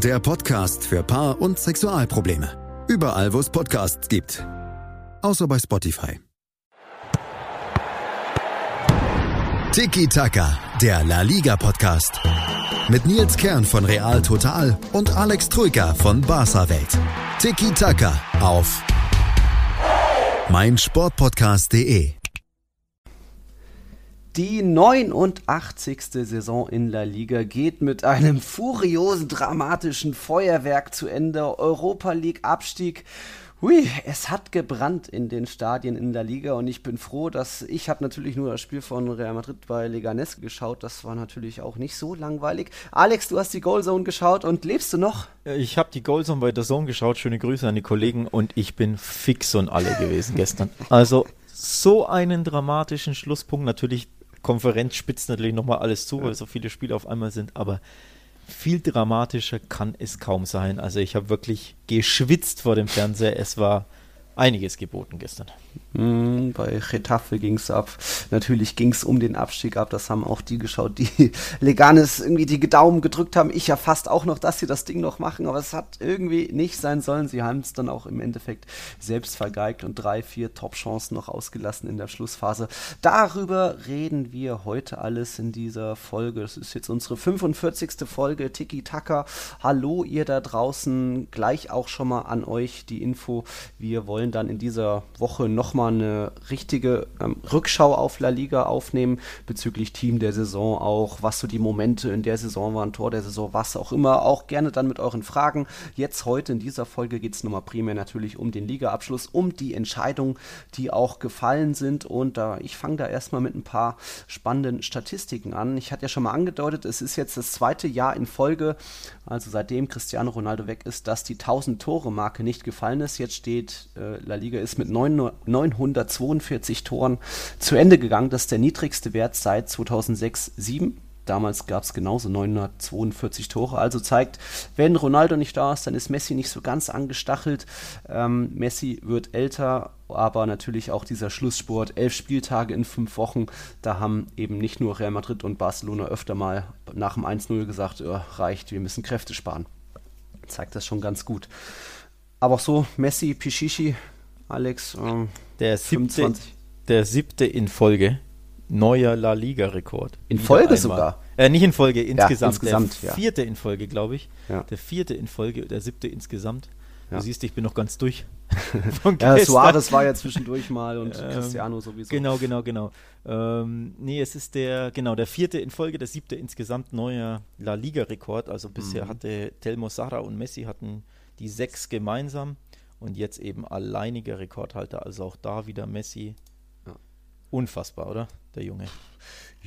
der Podcast für Paar- und Sexualprobleme. Überall, wo es Podcasts gibt. Außer bei Spotify. Tiki Taka, der La Liga Podcast. Mit Nils Kern von Real Total und Alex Troika von Barca Welt. Tiki Taka auf meinsportpodcast.de. Die 89. Saison in La Liga geht mit einem furiosen, dramatischen Feuerwerk zu Ende. Europa League Abstieg. Hui, es hat gebrannt in den Stadien in La Liga und ich bin froh, dass ich habe natürlich nur das Spiel von Real Madrid bei Leganes geschaut. Das war natürlich auch nicht so langweilig. Alex, du hast die Goalzone geschaut und lebst du noch? Ich habe die Goalzone bei der Zone geschaut. Schöne Grüße an die Kollegen und ich bin fix und alle gewesen gestern. Also so einen dramatischen Schlusspunkt natürlich Konferenz spitzt natürlich nochmal alles zu, weil so viele Spiele auf einmal sind, aber viel dramatischer kann es kaum sein. Also ich habe wirklich geschwitzt vor dem Fernseher. Es war einiges geboten gestern. Mm, bei Getafe ging es ab. Natürlich ging es um den Abstieg ab. Das haben auch die geschaut, die Leganes irgendwie die Daumen gedrückt haben. Ich ja fast auch noch, dass sie das Ding noch machen. Aber es hat irgendwie nicht sein sollen. Sie haben es dann auch im Endeffekt selbst vergeigt und drei, vier Top-Chancen noch ausgelassen in der Schlussphase. Darüber reden wir heute alles in dieser Folge. Das ist jetzt unsere 45. Folge Tiki Taka. Hallo ihr da draußen. Gleich auch schon mal an euch die Info. Wir wollen dann in dieser Woche nochmal nochmal eine richtige ähm, Rückschau auf La Liga aufnehmen, bezüglich Team der Saison auch, was so die Momente in der Saison waren, Tor der Saison, was auch immer. Auch gerne dann mit euren Fragen. Jetzt heute in dieser Folge geht es nochmal primär natürlich um den Ligaabschluss, um die Entscheidungen, die auch gefallen sind. Und da, ich fange da erstmal mit ein paar spannenden Statistiken an. Ich hatte ja schon mal angedeutet, es ist jetzt das zweite Jahr in Folge, also seitdem Cristiano Ronaldo weg ist, dass die 1000 Tore Marke nicht gefallen ist. Jetzt steht äh, La Liga ist mit 9, 942 Toren zu Ende gegangen. Das ist der niedrigste Wert seit 2006-7. Damals gab es genauso 942 Tore. Also zeigt, wenn Ronaldo nicht da ist, dann ist Messi nicht so ganz angestachelt. Ähm, Messi wird älter, aber natürlich auch dieser Schlusssport, elf Spieltage in fünf Wochen. Da haben eben nicht nur Real Madrid und Barcelona öfter mal nach dem 1-0 gesagt, oh, reicht, wir müssen Kräfte sparen. Zeigt das schon ganz gut. Aber auch so, Messi, Pichichi, Alex, ähm, der siebte, der siebte in Folge. Neuer La Liga-Rekord. In Folge einmal. sogar? Äh, nicht in Folge, insgesamt. Ja, insgesamt der vierte in Folge, glaube ich. Ja. Der vierte in Folge, der siebte insgesamt. Du siehst, ich bin noch ganz durch. ja, Suarez war ja zwischendurch mal und ähm, Cristiano sowieso. Genau, genau, genau. Ähm, nee, es ist der, genau, der vierte in Folge, der siebte insgesamt neuer La Liga-Rekord. Also bisher mhm. hatte Telmo Sara und Messi hatten die sechs gemeinsam und jetzt eben alleiniger Rekordhalter. Also auch da wieder Messi. Ja. Unfassbar, oder? Der Junge.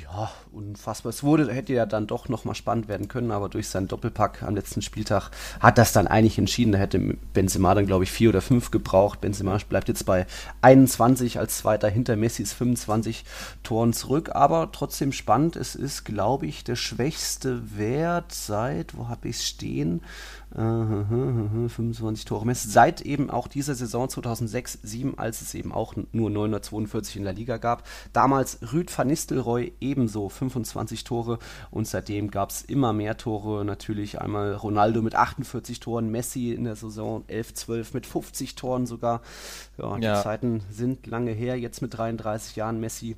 Ja, unfassbar. Es wurde, hätte ja dann doch nochmal spannend werden können, aber durch seinen Doppelpack am letzten Spieltag hat das dann eigentlich entschieden. Da hätte Benzema dann, glaube ich, vier oder fünf gebraucht. Benzema bleibt jetzt bei 21 als Zweiter hinter Messis 25 Toren zurück, aber trotzdem spannend. Es ist, glaube ich, der schwächste Wert seit, wo habe ich es stehen? 25 Tore Messi. Seit eben auch dieser Saison 2006, 2007, als es eben auch nur 942 in der Liga gab. Damals Rüd van Nistelrooy ebenso 25 Tore und seitdem gab es immer mehr Tore. Natürlich einmal Ronaldo mit 48 Toren, Messi in der Saison 11, 12 mit 50 Toren sogar. Ja, die ja. Zeiten sind lange her. Jetzt mit 33 Jahren. Messi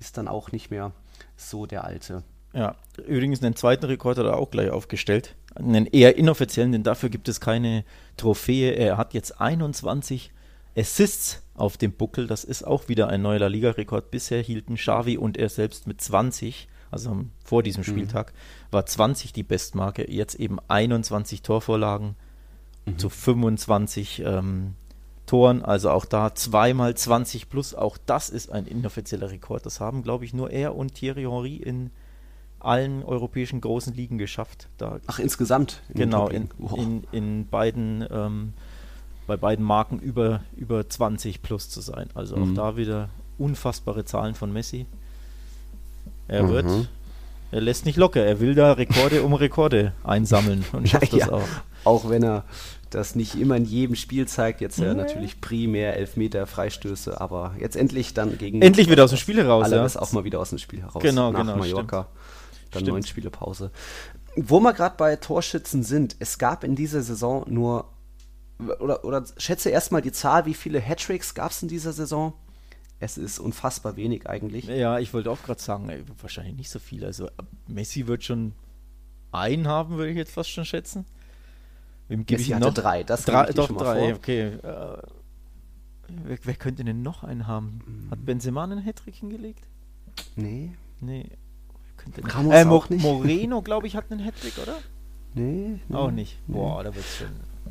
ist dann auch nicht mehr so der alte. Ja, übrigens einen zweiten Rekord hat er auch gleich aufgestellt. Einen eher inoffiziellen, denn dafür gibt es keine Trophäe. Er hat jetzt 21 Assists auf dem Buckel. Das ist auch wieder ein neuer La Liga-Rekord. Bisher hielten Xavi und er selbst mit 20. also vor diesem Spieltag, war 20 die Bestmarke, jetzt eben 21 Torvorlagen zu 25 ähm, Toren, also auch da zweimal 20 plus, auch das ist ein inoffizieller Rekord. Das haben, glaube ich, nur er und Thierry Henry in allen europäischen großen Ligen geschafft. Da, Ach, insgesamt? in genau, in, in, in beiden, ähm, bei beiden Marken über, über 20 plus zu sein. Also Mhm. auch da wieder unfassbare Zahlen von Messi. Er wird, Mhm. er lässt nicht locker, er will da Rekorde um Rekorde einsammeln und schafft das Ja. auch. Auch wenn er das nicht immer in jedem Spiel zeigt, jetzt ja Ja. natürlich primär Elfmeter, Freistöße, aber jetzt endlich dann gegen Endlich wieder aus dem Spiel heraus, ja. Alles auch mal wieder aus dem Spiel heraus. Genau, nach genau, Mallorca. Dann Stimmt. neun Spiele Pause. Wo wir gerade bei Torschützen sind, es gab in dieser Saison nur oder, oder schätze erstmal die Zahl, wie viele Hattricks gab es in dieser Saison? Es ist unfassbar wenig eigentlich. Ja, ich wollte auch gerade sagen, ey, wahrscheinlich nicht so viel. Also Messi wird schon einen haben, würde ich jetzt fast schon schätzen. Wem gebe Messi ich hatte noch? drei, das drei, doch schon mal drei, vor. okay. Äh, wer, wer könnte denn noch einen haben? Hat Benzema einen Hattrick hingelegt? Nee, Nee. Könnte denn- Ramos äh, Mo auch nicht. Moreno, glaube ich, hat einen Hattrick, oder? nee, nee. Auch nicht. Boah, da wird's schon.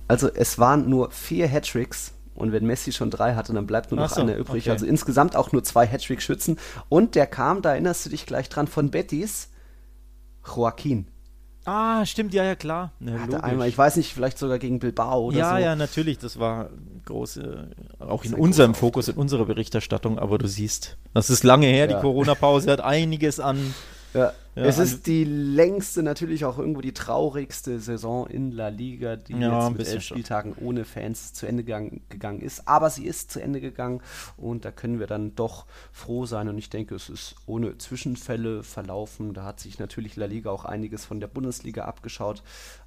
Also es waren nur vier Hattricks und wenn Messi schon drei hatte, dann bleibt nur noch so, einer übrig. okay. Also insgesamt auch nur zwei Hattrick-Schützen. Und der kam, da erinnerst du dich gleich dran, von Betis, Joaquin. Ah, stimmt, ja, ja, klar. Ne, Hatte einmal, ich weiß nicht, vielleicht sogar gegen Bilbao oder ja, so. ja, natürlich, das war große, auch in unserem Fokus, in unserer Berichterstattung, aber du siehst, das ist lange her, Ja. die Corona-Pause hat einiges an. Ja. Ja, es ist die längste, natürlich auch irgendwo die traurigste Saison in La Liga, die Ja, jetzt mit elf schon. Spieltagen ohne Fans zu Ende gegangen, gegangen ist. Aber sie ist zu Ende gegangen und da können wir dann doch froh sein. Und ich denke, es ist ohne Zwischenfälle verlaufen. Da hat sich natürlich La Liga auch einiges von der Bundesliga abgeschaut.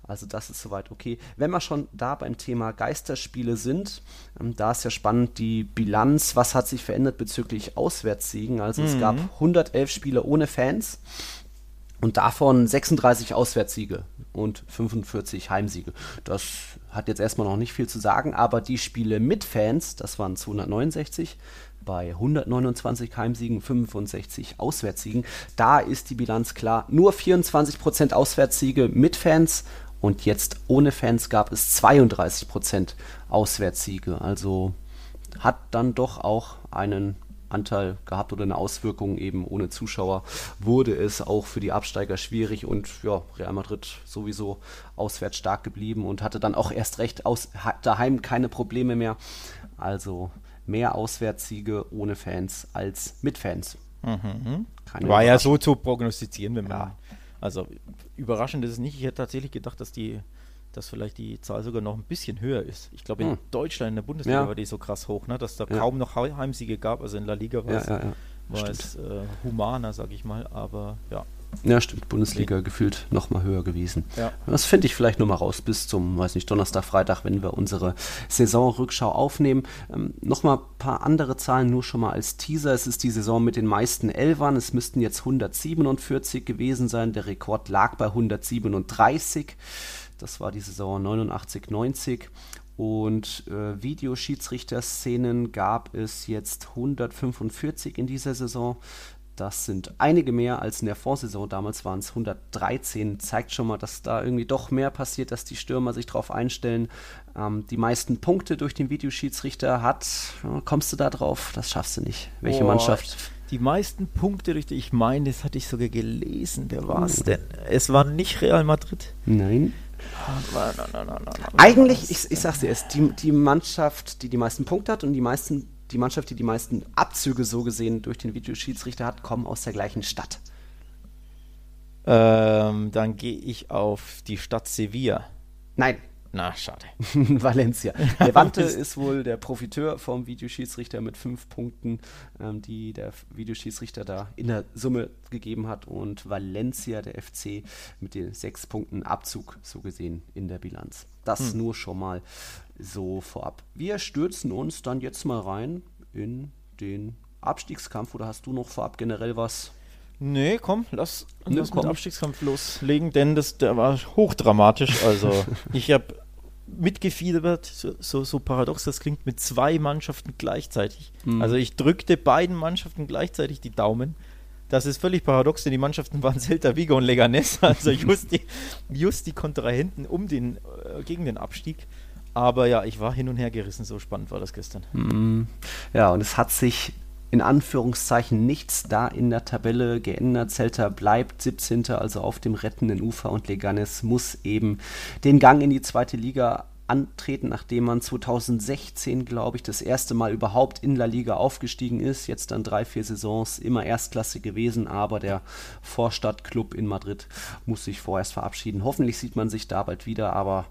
Also das ist soweit okay. Wenn wir schon da beim Thema Geisterspiele sind, ähm, da ist ja spannend die Bilanz. Was hat sich verändert bezüglich Auswärtssiegen? Also es gab 111 Spiele ohne Fans. Und davon 36 Auswärtssiege und 45 Heimsiege. Das hat jetzt erstmal noch nicht viel zu sagen, aber die Spiele mit Fans, das waren 269 bei 129 Heimsiegen, 65 Auswärtssiegen. Da ist die Bilanz klar. Nur 24% Auswärtssiege mit Fans und jetzt ohne Fans gab es 32% Auswärtssiege. Also hat dann doch auch einen Anteil gehabt oder eine Auswirkung eben ohne Zuschauer wurde es auch für die Absteiger schwierig und ja, Real Madrid sowieso auswärts stark geblieben und hatte dann auch erst recht aus, daheim keine Probleme mehr. Also mehr Auswärtssiege ohne Fans als mit Fans. Keine War ja so zu prognostizieren, wenn man. Ja. Also überraschend ist es nicht. Ich hätte tatsächlich gedacht, dass die, dass vielleicht die Zahl sogar noch ein bisschen höher ist. Ich glaube, in Hm. Deutschland, in der Bundesliga Ja. war die so krass hoch, ne, dass da Ja. kaum noch Hei- Heimsiege gab. Also in La Liga war es, ja, war es äh, humaner, sag ich mal. Aber ja. Ja, stimmt. Bundesliga gefühlt noch mal höher gewesen. Ja. Das finde ich vielleicht noch mal raus bis zum, weiß nicht, Donnerstag, Freitag, wenn wir unsere Saisonrückschau aufnehmen. Ähm, noch mal ein paar andere Zahlen, nur schon mal als Teaser. Es ist die Saison mit den meisten Elfern. Es müssten jetzt 147 gewesen sein. Der Rekord lag bei 137. Das war die Saison 89, 90. Und äh, Videoschiedsrichter-Szenen gab es jetzt 145 in dieser Saison. Das sind einige mehr als in der Vorsaison. Damals waren es 113. Zeigt schon mal, dass da irgendwie doch mehr passiert, dass die Stürmer sich darauf einstellen. Ähm, die meisten Punkte durch den Videoschiedsrichter hat. Kommst du da drauf? Das schaffst du nicht. Welche Boah, Mannschaft? Die meisten Punkte durch die, ich meine, das hatte ich sogar gelesen. Wer war es Hm. denn? Es war nicht Real Madrid. Nein. Nein. Eigentlich, ich, ich sag's dir, ist die, die Mannschaft, die die meisten Punkte hat und die meisten, die Mannschaft, die die meisten Abzüge so gesehen durch den Videoschiedsrichter hat, kommen aus der gleichen Stadt. Ähm, dann gehe ich auf die Stadt Sevilla. Nein, Na, schade. Valencia. Levante ist wohl der Profiteur vom Videoschiedsrichter mit fünf Punkten, ähm, die der Videoschiedsrichter da in der Summe gegeben hat. Und Valencia, der FC, mit den sechs Punkten Abzug, so gesehen, in der Bilanz. Das nur schon mal so vorab. Wir stürzen uns dann jetzt mal rein in den Abstiegskampf. Oder hast du noch vorab generell was? Nee, komm, lass, Nee, lass mit komm. dem Abstiegskampf loslegen, denn das der war hochdramatisch. Also, ich habe mitgefiebert, so, so, so paradox das klingt, mit zwei Mannschaften gleichzeitig. Mhm. Also, ich drückte beiden Mannschaften gleichzeitig die Daumen. das ist völlig paradox, denn die Mannschaften waren Celta Vigo und Leganes, also just die, just die Kontrahenten um den, äh, gegen den Abstieg. Aber ja, ich war hin und her gerissen, so spannend war das gestern. Mhm. Ja, und es hat sich in Anführungszeichen nichts da in der Tabelle geändert. Celta bleibt 17. also auf dem rettenden Ufer und Leganes muss eben den Gang in die zweite Liga antreten, nachdem man 2016, glaube ich, das erste Mal überhaupt in La Liga aufgestiegen ist. Jetzt dann drei, vier Saisons immer Erstklasse gewesen, aber der Vorstadtclub in Madrid muss sich vorerst verabschieden. Hoffentlich sieht man sich da bald wieder, aber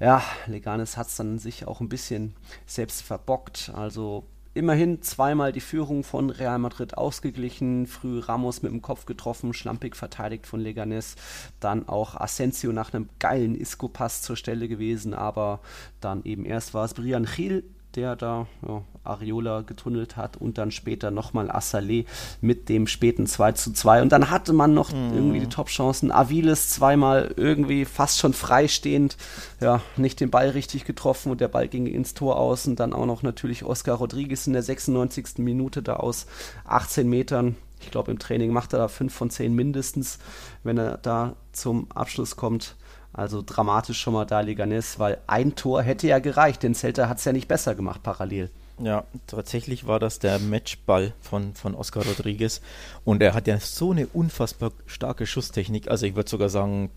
ja, Leganes hat es dann sich auch ein bisschen selbst verbockt. Also immerhin zweimal die Führung von Real Madrid ausgeglichen, früh Ramos mit dem Kopf getroffen, schlampig verteidigt von Leganes, dann auch Asensio nach einem geilen Isco-Pass zur Stelle gewesen, aber dann eben erst war es Brian Gil, der da ja, Areola getunnelt hat und dann später nochmal Assalé mit dem späten 2 zu 2 und dann hatte man noch mhm. irgendwie die Top-Chancen. Aviles zweimal irgendwie fast schon freistehend, ja, nicht den Ball richtig getroffen und der Ball ging ins Tor aus und dann auch noch natürlich Oscar Rodriguez in der 96. Minute da aus 18 Metern. Ich glaube, im Training macht er da 5 von 10 mindestens, wenn er da zum Abschluss kommt. Also dramatisch schon mal da Leganes, weil ein Tor hätte ja gereicht, denn Celta hat es ja nicht besser gemacht parallel. Ja, tatsächlich war das der Matchball von, von Oscar Rodriguez und er hat ja so eine unfassbar starke Schusstechnik, also ich würde sogar sagen,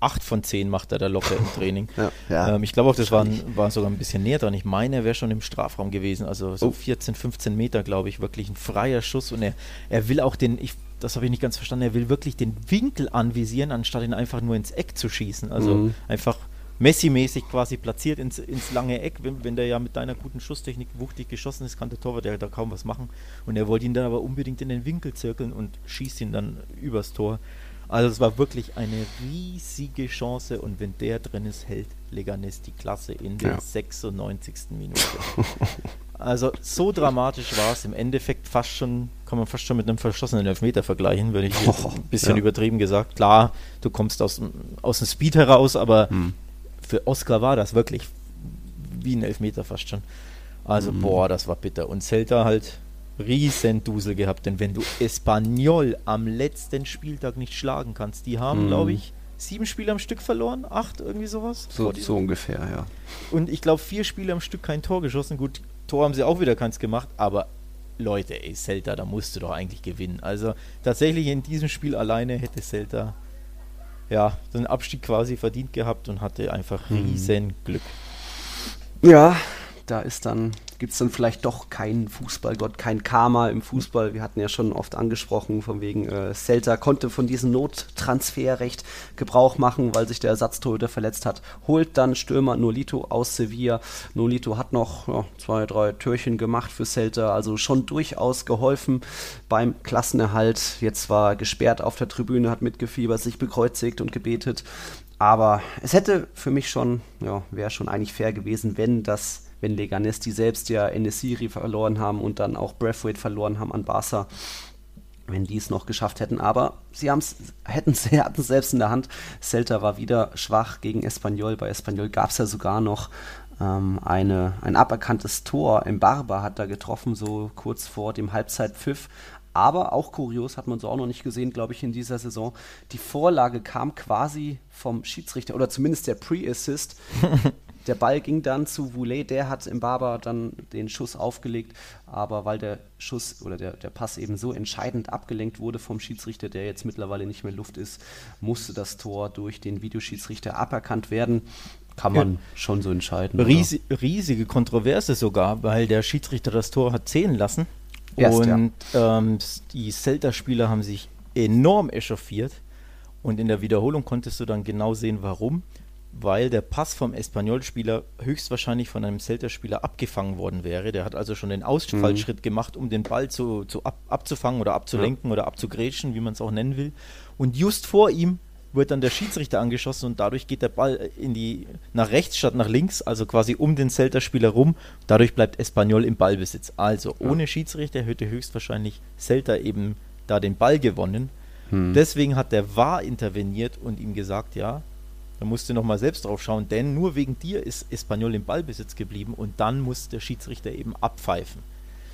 8 von 10 macht er da locker im Training. ja, ja, ähm, ich glaube auch, das war, war, sogar ein bisschen näher dran. Ich meine, er wäre schon im Strafraum gewesen, also so oh. 14, 15 Meter, glaube ich, wirklich ein freier Schuss und er, er will auch den, ich das habe ich nicht ganz verstanden, er will wirklich den Winkel anvisieren, anstatt ihn einfach nur ins Eck zu schießen. Also mhm. einfach Messi-mäßig quasi platziert ins, ins lange Eck. Wenn, wenn, der ja mit deiner guten Schusstechnik wuchtig geschossen ist, kann der Torwart ja da kaum was machen. Und er wollte ihn dann aber unbedingt in den Winkel zirkeln und schießt ihn dann übers Tor. Also es war wirklich eine riesige Chance und wenn der drin ist, hält Leganes die Klasse in der ja. 96. Minute. Also so dramatisch war es im Endeffekt fast schon, kann man fast schon mit einem verschossenen Elfmeter vergleichen, würde ich oh, ein bisschen ja. übertrieben gesagt. Klar, du kommst aus, aus dem Speed heraus, aber hm. Für Oscar war das wirklich wie ein Elfmeter fast schon. Also hm. boah, das war bitter. Und Celta halt riesen Dusel gehabt, denn wenn du Espanyol am letzten Spieltag nicht schlagen kannst, die haben, hm. glaube ich, sieben Spiele am Stück verloren, acht, irgendwie sowas. So, so ungefähr, ja. Und ich glaube, vier Spiele am Stück kein Tor geschossen. Gut, Tor haben sie auch wieder keins gemacht, aber Leute, ey, Celta, da musst du doch eigentlich gewinnen. Also tatsächlich in diesem Spiel alleine hätte Celta ja den Abstieg quasi verdient gehabt und hatte einfach mhm. riesen Glück. Ja, da ist dann gibt es dann vielleicht doch keinen Fußballgott, kein Karma im Fußball. Wir hatten ja schon oft angesprochen, von wegen äh, Celta konnte von diesem Nottransferrecht Gebrauch machen, weil sich der Ersatztorhüter verletzt hat. Holt dann Stürmer Nolito aus Sevilla. Nolito hat noch ja, zwei, drei Türchen gemacht für Celta, also schon durchaus geholfen beim Klassenerhalt. Jetzt war gesperrt auf der Tribüne, hat mitgefiebert, sich bekreuzigt und gebetet. Aber es hätte für mich schon, ja, wäre schon eigentlich fair gewesen, wenn das wenn Leganes, die selbst ja Enesiri verloren haben und dann auch Braithwaite verloren haben an Barca, wenn die es noch geschafft hätten. Aber sie hätten es selbst in der Hand. Celta war wieder schwach gegen Espanyol. Bei Espanyol gab es ja sogar noch ähm, eine, ein aberkanntes Tor. Im Barber hat da getroffen, so kurz vor dem Halbzeitpfiff. Aber auch kurios, hat man so auch noch nicht gesehen, glaube ich, in dieser Saison. Die Vorlage kam quasi vom Schiedsrichter oder zumindest der Pre-Assist Der Ball ging dann zu Voulet, der hat im Barber dann den Schuss aufgelegt, aber weil der Schuss oder der, der Pass eben so entscheidend abgelenkt wurde vom Schiedsrichter, der jetzt mittlerweile nicht mehr Luft ist, musste das Tor durch den Videoschiedsrichter aberkannt werden. Kann man ja. schon so entscheiden. Ries riesige Kontroverse sogar, weil der Schiedsrichter das Tor hat zählen lassen. Erst, und ja. ähm, die Celta-Spieler haben sich enorm echauffiert. Und in der Wiederholung konntest du dann genau sehen, warum weil der Pass vom Espanyol-Spieler höchstwahrscheinlich von einem Celta-Spieler abgefangen worden wäre. Der hat also schon den Ausfallschritt mhm. gemacht, um den Ball zu, zu ab, abzufangen oder abzulenken ja. oder abzugrätschen, wie man es auch nennen will. Und just vor ihm wird dann der Schiedsrichter angeschossen und dadurch geht der Ball in die, nach rechts statt nach links, also quasi um den Celta-Spieler rum. Dadurch bleibt Espanyol im Ballbesitz. Also ohne ja. Schiedsrichter hätte höchstwahrscheinlich Celta eben da den Ball gewonnen. Hm. Deswegen hat der VAR interveniert und ihm gesagt, ja, da musst du nochmal selbst drauf schauen, denn nur wegen dir ist Espanyol im Ballbesitz geblieben und dann muss der Schiedsrichter eben abpfeifen.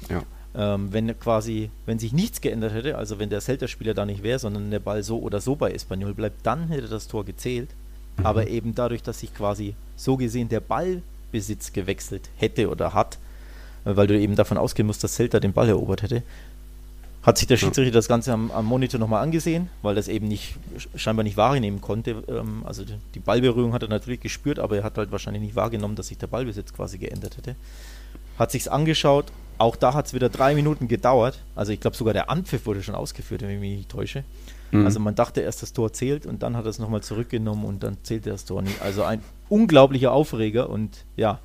Ja. Ähm, wenn quasi, wenn sich nichts geändert hätte, also wenn der Celta-Spieler da nicht wäre, sondern der Ball so oder so bei Espanyol bleibt, dann hätte das Tor gezählt. Mhm. Aber eben dadurch, dass sich quasi so gesehen der Ballbesitz gewechselt hätte oder hat, äh, weil du eben davon ausgehen musst, dass Celta den Ball erobert hätte, hat sich der Schiedsrichter das Ganze am, am Monitor nochmal angesehen, weil das eben nicht scheinbar nicht wahrnehmen konnte. Ähm, also die Ballberührung hat er natürlich gespürt, aber er hat halt wahrscheinlich nicht wahrgenommen, dass sich der Ballbesitz quasi geändert hätte. Hat sich's angeschaut, auch da hat es wieder drei Minuten gedauert. Also ich glaube sogar der Anpfiff wurde schon ausgeführt, wenn ich mich nicht täusche. Mhm. Also man dachte erst, das Tor zählt und dann hat er es nochmal zurückgenommen und dann zählte das Tor nicht. Also ein unglaublicher Aufreger und ja,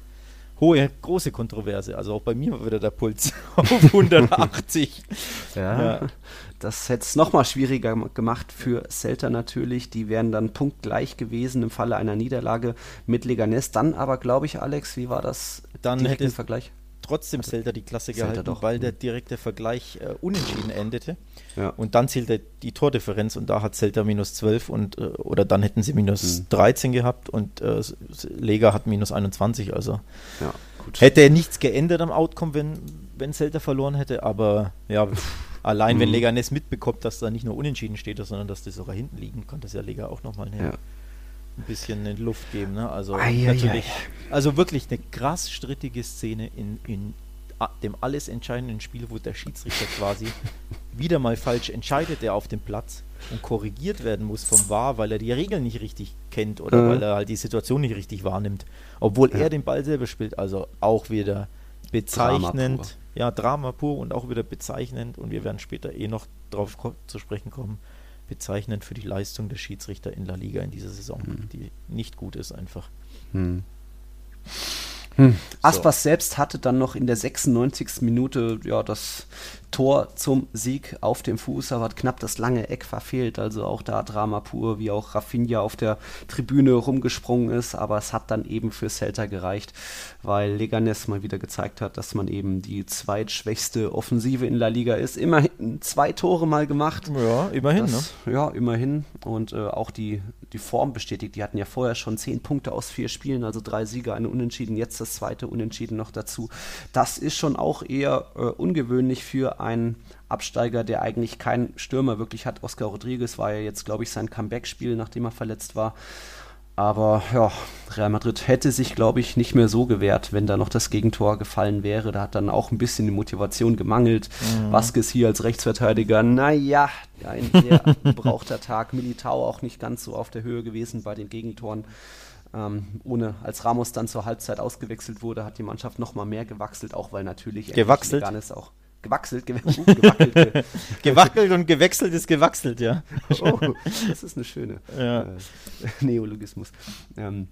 hohe, große Kontroverse. Also auch bei mir war wieder der Puls auf 180. ja, ja, das hätte es nochmal schwieriger gemacht für Celta natürlich. Die wären dann punktgleich gewesen im Falle einer Niederlage mit Leganes. Dann aber, glaube ich, Alex, wie war das? Dann hätte Vergleich? Trotzdem Celta die Klasse Celta gehalten, doch. weil der mhm. direkte Vergleich äh, unentschieden endete. Ja. Und dann zählte die Tordifferenz und da hat Celta minus 12 und äh, oder dann hätten sie minus mhm. 13 gehabt und äh, Lega hat minus 21. Also ja, hätte nichts geändert am Outcome, wenn, wenn Celta verloren hätte, aber ja. Allein mhm. wenn Leganes mitbekommt, dass da nicht nur unentschieden steht, sondern dass die sogar hinten liegen, kann das ja Lega auch nochmal nehmen. Ja ein bisschen in Luft geben. Ne? Also ai, natürlich, also wirklich eine krass strittige Szene in, in dem alles entscheidenden Spiel, wo der Schiedsrichter quasi wieder mal falsch entscheidet, der auf dem Platz und korrigiert werden muss vom VAR, weil er die Regeln nicht richtig kennt oder mhm. weil er halt die Situation nicht richtig wahrnimmt, obwohl ja. er den Ball selber spielt. Also auch wieder bezeichnend, Drama ja Drama pur und auch wieder bezeichnend und wir werden später eh noch darauf zu sprechen kommen bezeichnend für die Leistung der Schiedsrichter in La Liga in dieser Saison, hm. die nicht gut ist einfach. Hm. Hm. Aspas so. selbst hatte dann noch in der 96. Minute ja das Tor zum Sieg auf dem Fuß, aber hat knapp das lange Eck verfehlt. Also auch da Drama pur, wie auch Rafinha auf der Tribüne rumgesprungen ist. Aber es hat dann eben für Celta gereicht, weil Leganes mal wieder gezeigt hat, dass man eben die zweitschwächste Offensive in La Liga ist. Immerhin zwei Tore mal gemacht. Ja, immerhin. Das, ne? Ja, immerhin. Und äh, auch die, die Form bestätigt. Die hatten ja vorher schon zehn Punkte aus vier Spielen, also drei Siege, eine Unentschieden. Jetzt das zweite Unentschieden noch dazu. Das ist schon auch eher äh, ungewöhnlich für ein Absteiger, der eigentlich keinen Stürmer wirklich hat. Oscar Rodriguez war ja jetzt, glaube ich, sein Comeback-Spiel, nachdem er verletzt war. Aber ja, Real Madrid hätte sich, glaube ich, nicht mehr so gewehrt, wenn da noch das Gegentor gefallen wäre. Da hat dann auch ein bisschen die Motivation gemangelt. Mhm. Vasquez hier als Rechtsverteidiger, naja, ein sehr gebrauchter Tag. Militao auch nicht ganz so auf der Höhe gewesen bei den Gegentoren. Ähm, ohne als Ramos dann zur Halbzeit ausgewechselt wurde, hat die Mannschaft noch mal mehr gewachselt, auch weil natürlich gewachselt auch gewachselt, ge uh, gewackelt. Ge Gewackelt und gewechselt ist gewachselt, ja. Oh, das ist eine schöne ja. äh, Neologismus. Ähm,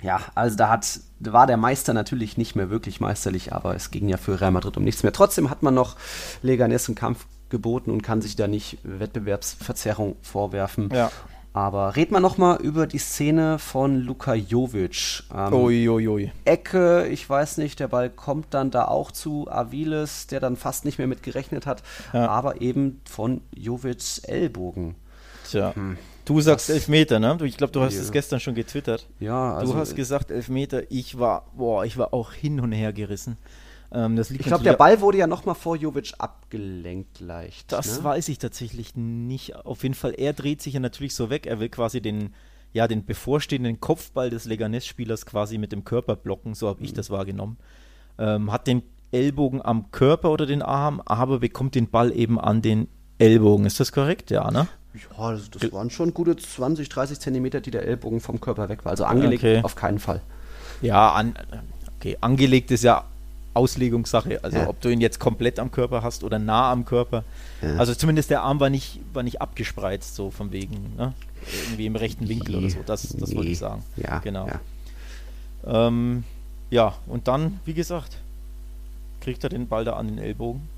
ja, also da hat, war der Meister natürlich nicht mehr wirklich meisterlich, aber es ging ja für Real Madrid um nichts mehr. Trotzdem hat man noch Leganes einen Kampf geboten und kann sich da nicht Wettbewerbsverzerrung vorwerfen. Ja. Aber red mal nochmal über die Szene von Luka Jovic. Ähm, Uiuiui. Ecke, ich weiß nicht, der Ball kommt dann da auch zu Aviles, der dann fast nicht mehr mit gerechnet hat, ja. aber eben von Jovics Ellbogen. Tja. Hm. Du sagst das, Elfmeter, ne? Ich glaube, du hast es gestern schon getwittert. Ja, also. Du hast gesagt Elfmeter. Ich war, boah, ich war auch hin und her gerissen. Ähm, ich glaube, der Ball wurde ja nochmal vor Jovic abgelenkt leicht. Das ne? weiß ich tatsächlich nicht. Auf jeden Fall, er dreht sich ja natürlich so weg. Er will quasi den, ja, den bevorstehenden Kopfball des Leganes-Spielers quasi mit dem Körper blocken. So habe ich mhm. das wahrgenommen. Ähm, hat den Ellbogen am Körper oder den Arm, aber bekommt den Ball eben an den Ellbogen. Ist das korrekt? Ja, ne? Ja, das, das waren schon gute 20, 30 Zentimeter, die der Ellbogen vom Körper weg war. Also angelegt okay. auf keinen Fall. Ja, an, okay, angelegt ist ja Auslegungssache. Also ja. ob du ihn jetzt komplett am Körper hast oder nah am Körper. Ja. Also zumindest der Arm war nicht, war nicht abgespreizt, so von wegen, ne? irgendwie im rechten Winkel nee. oder so. Das, das nee. wollte ich sagen. Ja, genau. Ja. Ähm, ja, und dann, wie gesagt, kriegt er den Ball da an den Ellbogen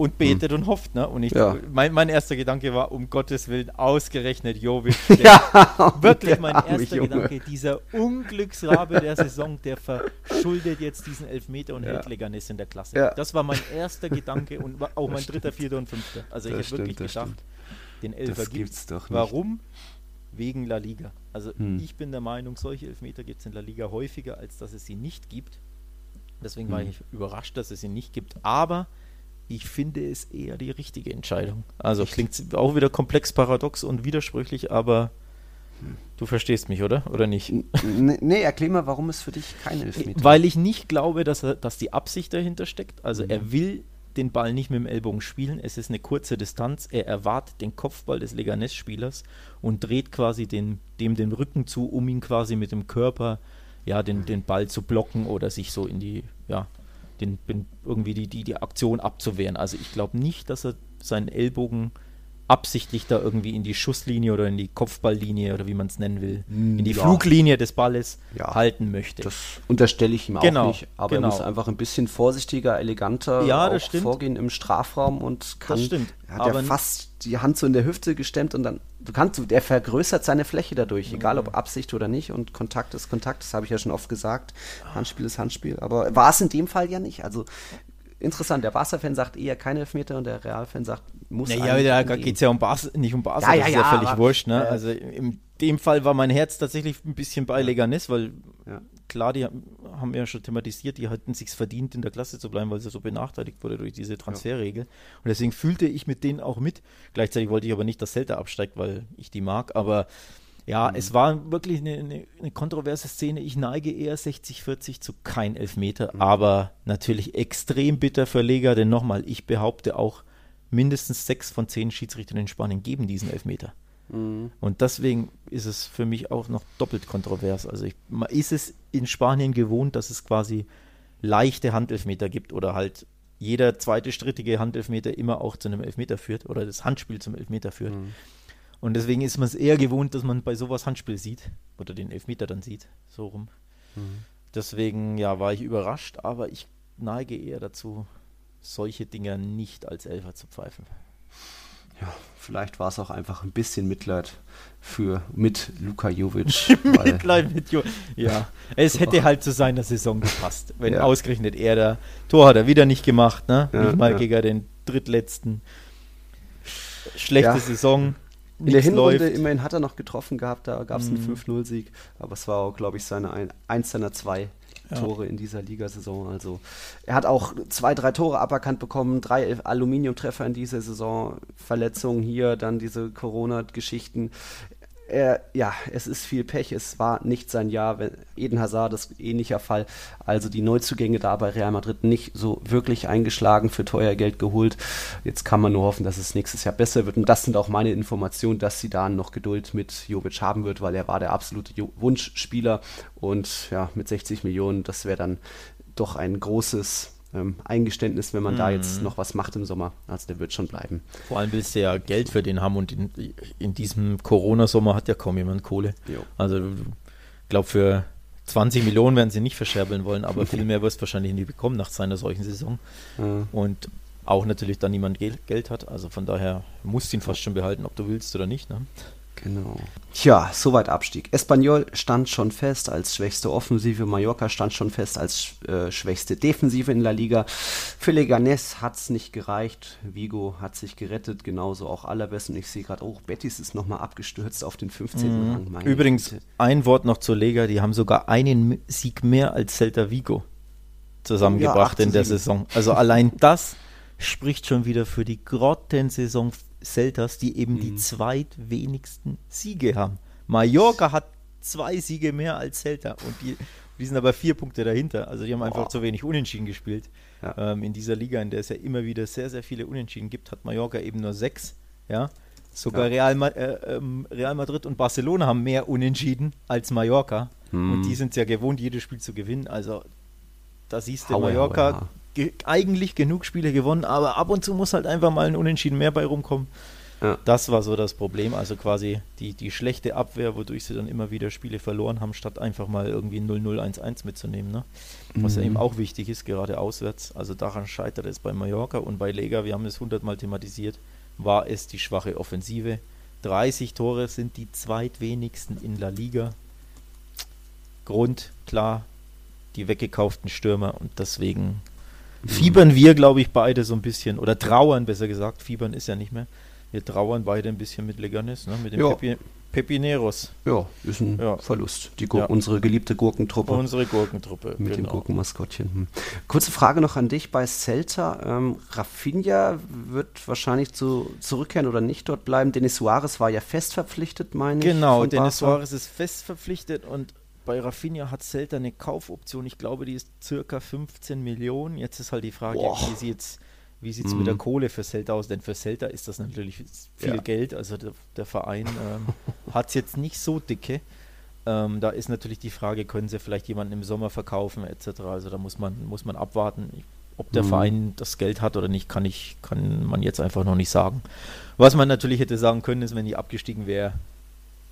und betet hm. und hofft. Ne? Und ich, ja. mein, mein erster Gedanke war, um Gottes Willen, ausgerechnet Jovic. ja, wirklich mein erster Junge. Gedanke, dieser Unglücksrabe der Saison, der verschuldet jetzt diesen Elfmeter und ja. hält Leganes in der Klasse. Ja. Das war mein erster Gedanke und auch mein dritter, vierter und fünfter. Also das ich habe wirklich gedacht, stimmt. den Elfer gibt es doch nicht. Warum? Wegen La Liga. Also hm. ich bin der Meinung, solche Elfmeter gibt es in La Liga häufiger, als dass es sie nicht gibt. Deswegen hm. war ich überrascht, dass es sie nicht gibt. Aber ich finde es eher die richtige Entscheidung. Also klingt auch wieder komplex, paradox und widersprüchlich, aber du verstehst mich, oder? Oder nicht? N nee, erklär mal, warum es für dich kein Elfmeter Weil ich nicht glaube, dass, er, dass die Absicht dahinter steckt. Also Mhm. er will den Ball nicht mit dem Ellbogen spielen. Es ist eine kurze Distanz. Er erwartet den Kopfball des Leganes-Spielers und dreht quasi den, dem den Rücken zu, um ihn quasi mit dem Körper ja, den, den Ball zu blocken oder sich so in die, ja, den, irgendwie die, die, die Aktion abzuwehren. Also ich glaube nicht, dass er seinen Ellbogen absichtlich da irgendwie in die Schusslinie oder in die Kopfballlinie oder wie man es nennen will, in die Ja. Fluglinie des Balles Ja. halten möchte. Das unterstelle ich ihm auch Genau, nicht. Aber genau. er muss einfach ein bisschen vorsichtiger, eleganter Ja, auch das stimmt. vorgehen im Strafraum und kann. stimmt. Er hat Aber- ja fast die Hand so in der Hüfte gestemmt und dann, du kannst, der vergrößert seine Fläche dadurch, egal ob Absicht oder nicht. Und Kontakt ist Kontakt, das habe ich ja schon oft gesagt. Handspiel ist Handspiel. Aber war es in dem Fall ja nicht. Also interessant, der Barca-Fan sagt eher kein Elfmeter und der Real-Fan sagt, muss Naja, eigentlich da geht es ja um Barca, nicht um Barca, Ja, ja, das ist ja ja, völlig aber- wurscht. Ne? äh, also in dem Fall war mein Herz tatsächlich ein bisschen bei Leganes, weil klar, die haben haben ja schon thematisiert, die hatten sich verdient, in der Klasse zu bleiben, weil sie so benachteiligt wurde durch diese Transferregel. Und deswegen fühlte ich mit denen auch mit. Gleichzeitig wollte ich aber nicht, dass Celta absteigt, weil ich die mag. Aber ja, es war wirklich eine, eine, eine kontroverse Szene. Ich neige eher 60-40 zu kein Elfmeter, aber natürlich extrem bitter für Lega, denn nochmal, ich behaupte auch, mindestens sechs von zehn Schiedsrichtern in Spanien geben diesen Elfmeter. Und deswegen ist es für mich auch noch doppelt kontrovers. Also ich, man ist es in Spanien gewohnt, dass es quasi leichte Handelfmeter gibt oder halt jeder zweite strittige Handelfmeter immer auch zu einem Elfmeter führt oder das Handspiel zum Elfmeter führt. Und deswegen ist man es eher gewohnt, dass man bei sowas Handspiel sieht oder den Elfmeter dann sieht, so rum. Deswegen, ja, war ich überrascht, aber ich neige eher dazu, solche Dinger nicht als Elfer zu pfeifen. Ja, vielleicht war es auch einfach ein bisschen Mitleid für mit Luka Jovic. Mitleid mit Jo. Ja, es hätte halt zu seiner Saison gepasst. Wenn Ja. ausgerechnet er da. Tor hat er wieder nicht gemacht, ne? Ja, nicht mal ja. gegen den drittletzten. Schlechte. Saison. In der Hinrunde läuft. immerhin hat er noch getroffen gehabt, da gab es einen Mhm. 5-0-Sieg, aber es war auch, glaube ich, seine ein, eins seiner zwei Ja. Tore in dieser Ligasaison. Also er hat auch zwei, drei Tore aberkannt bekommen, drei Aluminiumtreffer in dieser Saison, Verletzungen hier, dann diese Corona-Geschichten. Er, ja, es ist viel Pech, es war nicht sein Jahr. Eden Hazard ist ähnlicher Fall. Also die Neuzugänge da bei Real Madrid nicht so wirklich eingeschlagen, für teuer Geld geholt. Jetzt kann man nur hoffen, dass es nächstes Jahr besser wird. Und das sind auch meine Informationen, dass sie da noch Geduld mit Jovic haben wird, weil er war der absolute Jo- Wunschspieler. Und ja, mit 60 Millionen, das wäre dann doch ein großes ähm, Eingeständnis, wenn man da jetzt noch was macht im Sommer. Also der wird schon bleiben. Vor allem willst du ja Geld für den haben und in, in diesem Corona-Sommer hat ja kaum jemand Kohle. Jo. Also ich glaube, für 20 Millionen werden sie nicht verscherbeln wollen, aber viel mehr wirst du wahrscheinlich nie bekommen nach seiner solchen Saison. Äh, Und auch natürlich dann niemand Gel Geld hat. Also von daher musst du ihn fast schon behalten, ob du willst oder nicht. Ne? Genau. Tja, soweit Abstieg. Espanyol stand schon fest als schwächste Offensive, Mallorca stand schon fest als äh, schwächste Defensive in La Liga. Für Leganes hat es nicht gereicht. Vigo hat sich gerettet, genauso auch Alaves. Und ich sehe gerade, oh, Betis ist nochmal abgestürzt auf den 15. Rang. Meine Mhm. Übrigens, Güte. ein Wort noch zur Lega, die haben sogar einen Sieg mehr als Celta Vigo zusammengebracht Ja, in der 18 Siege. Saison. Also allein das spricht schon wieder für die Grottensaison Celtas, die eben Mhm. die zweitwenigsten Siege haben. Mallorca hat zwei Siege mehr als Celta und die, die sind aber vier Punkte dahinter. Also die haben einfach Boah. zu wenig Unentschieden gespielt. Ja. Ähm, in dieser Liga, in der es ja immer wieder sehr, sehr viele Unentschieden gibt, hat Mallorca eben nur sechs. Ja. Sogar Ja. Real, Ma äh, ähm, Real Madrid und Barcelona haben mehr Unentschieden als Mallorca. Hm. Und die sind es ja gewohnt, jedes Spiel zu gewinnen. Also da siehst du, Mallorca. Ge eigentlich genug Spiele gewonnen, aber ab und zu muss halt einfach mal ein Unentschieden mehr bei rumkommen. Ja. Das war so das Problem. Also quasi die, die schlechte Abwehr, wodurch sie dann immer wieder Spiele verloren haben, statt einfach mal irgendwie 0-0-1-1 mitzunehmen. Ne? Was ja Mhm. eben auch wichtig ist, gerade auswärts. Also daran scheitert es bei Mallorca und bei Lega, wir haben es hundertmal thematisiert, war es die schwache Offensive. 30 Tore sind die zweitwenigsten in La Liga. Grund, klar, die weggekauften Stürmer und deswegen fiebern wir, glaube ich, beide so ein bisschen, oder trauern besser gesagt, fiebern ist ja nicht mehr. Wir trauern beide ein bisschen mit Leganes, ne? mit dem Ja. Pepe, Pepineros. Ja, ist ein Ja. Verlust. Die Gur Ja. Unsere geliebte Gurkentruppe. Unsere Gurkentruppe. Mit dem genau. Gurkenmaskottchen. Hm. Kurze Frage noch an dich bei Celta. Ähm, Rafinha wird wahrscheinlich zu, zurückkehren oder nicht dort bleiben. Denis Suarez war ja fest verpflichtet, meine ich. Genau, von Dennis Barca. Suarez ist fest verpflichtet und bei Rafinha hat Celta eine Kaufoption. Ich glaube, die ist circa 15 Millionen. Jetzt ist halt die Frage, Boah. wie sie jetzt wie sieht es mit der Kohle für Celta aus? Denn für Celta ist das natürlich viel Ja. Geld. Also der, der Verein ähm, hat es jetzt nicht so dicke. Ähm, da ist natürlich die Frage, können sie vielleicht jemanden im Sommer verkaufen etc. Also da muss man, muss man abwarten. Ob der Mhm. Verein das Geld hat oder nicht, kann, ich, kann man jetzt einfach noch nicht sagen. Was man natürlich hätte sagen können, ist, wenn die abgestiegen wäre,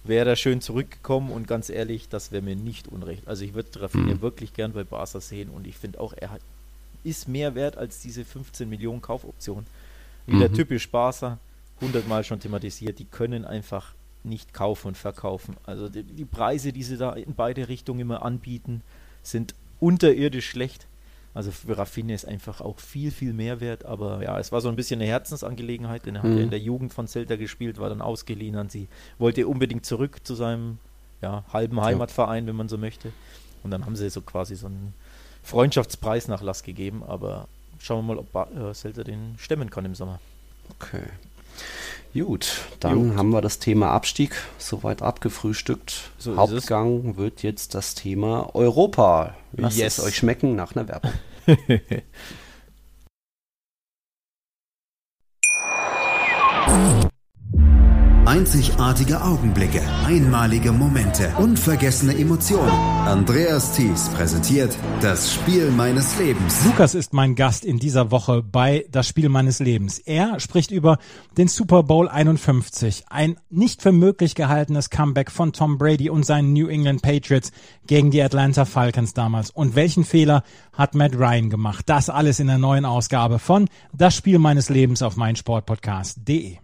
wäre er schön zurückgekommen und ganz ehrlich, das wäre mir nicht unrecht. Also ich würde Rafinha Mhm. wirklich gern bei Barca sehen und ich finde auch, er hat, ist mehr wert als diese 15 Millionen Kaufoption. Wieder Mhm. typisch Barca, hundertmal schon thematisiert, die können einfach nicht kaufen und verkaufen. Also die, die Preise, die sie da in beide Richtungen immer anbieten, sind unterirdisch schlecht. Also für Rafinha ist einfach auch viel, viel mehr wert. Aber ja, es war so ein bisschen eine Herzensangelegenheit, denn er hat Mhm. ja in der Jugend von Celta gespielt, war dann ausgeliehen an sie, wollte unbedingt zurück zu seinem ja, halben Heimatverein, wenn man so möchte. Und dann haben sie so quasi so einen Freundschaftspreisnachlass gegeben. Aber schauen wir mal, ob Ba- äh, Celta den stemmen kann im Sommer. Okay. Gut, dann Gut. haben wir das Thema Abstieg soweit abgefrühstückt. So. Hauptgang wird jetzt das Thema Europa. Lasst Yes. es euch schmecken nach einer Werbung. Einzigartige Augenblicke, einmalige Momente, unvergessene Emotionen. Andreas Thies präsentiert das Spiel meines Lebens. Lukas ist mein Gast in dieser Woche bei Das Spiel meines Lebens. Er spricht über den Super Bowl 51, ein nicht für möglich gehaltenes Comeback von Tom Brady und seinen New England Patriots gegen die Atlanta Falcons damals. Und welchen Fehler hat Matt Ryan gemacht? Das alles in der neuen Ausgabe von Das Spiel meines Lebens auf meinsportpodcast.de.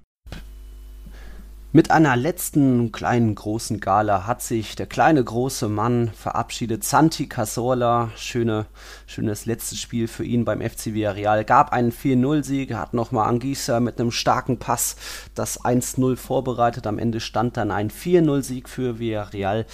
Mit einer letzten kleinen großen Gala hat sich der kleine große Mann verabschiedet. Santi Cazorla, schöne, schönes letztes Spiel für ihn beim FC Villarreal. Gab einen 4-0-Sieg, hat nochmal Anguissa mit einem starken Pass das 1-0 vorbereitet. Am Ende stand dann ein 4-0-Sieg für Villarreal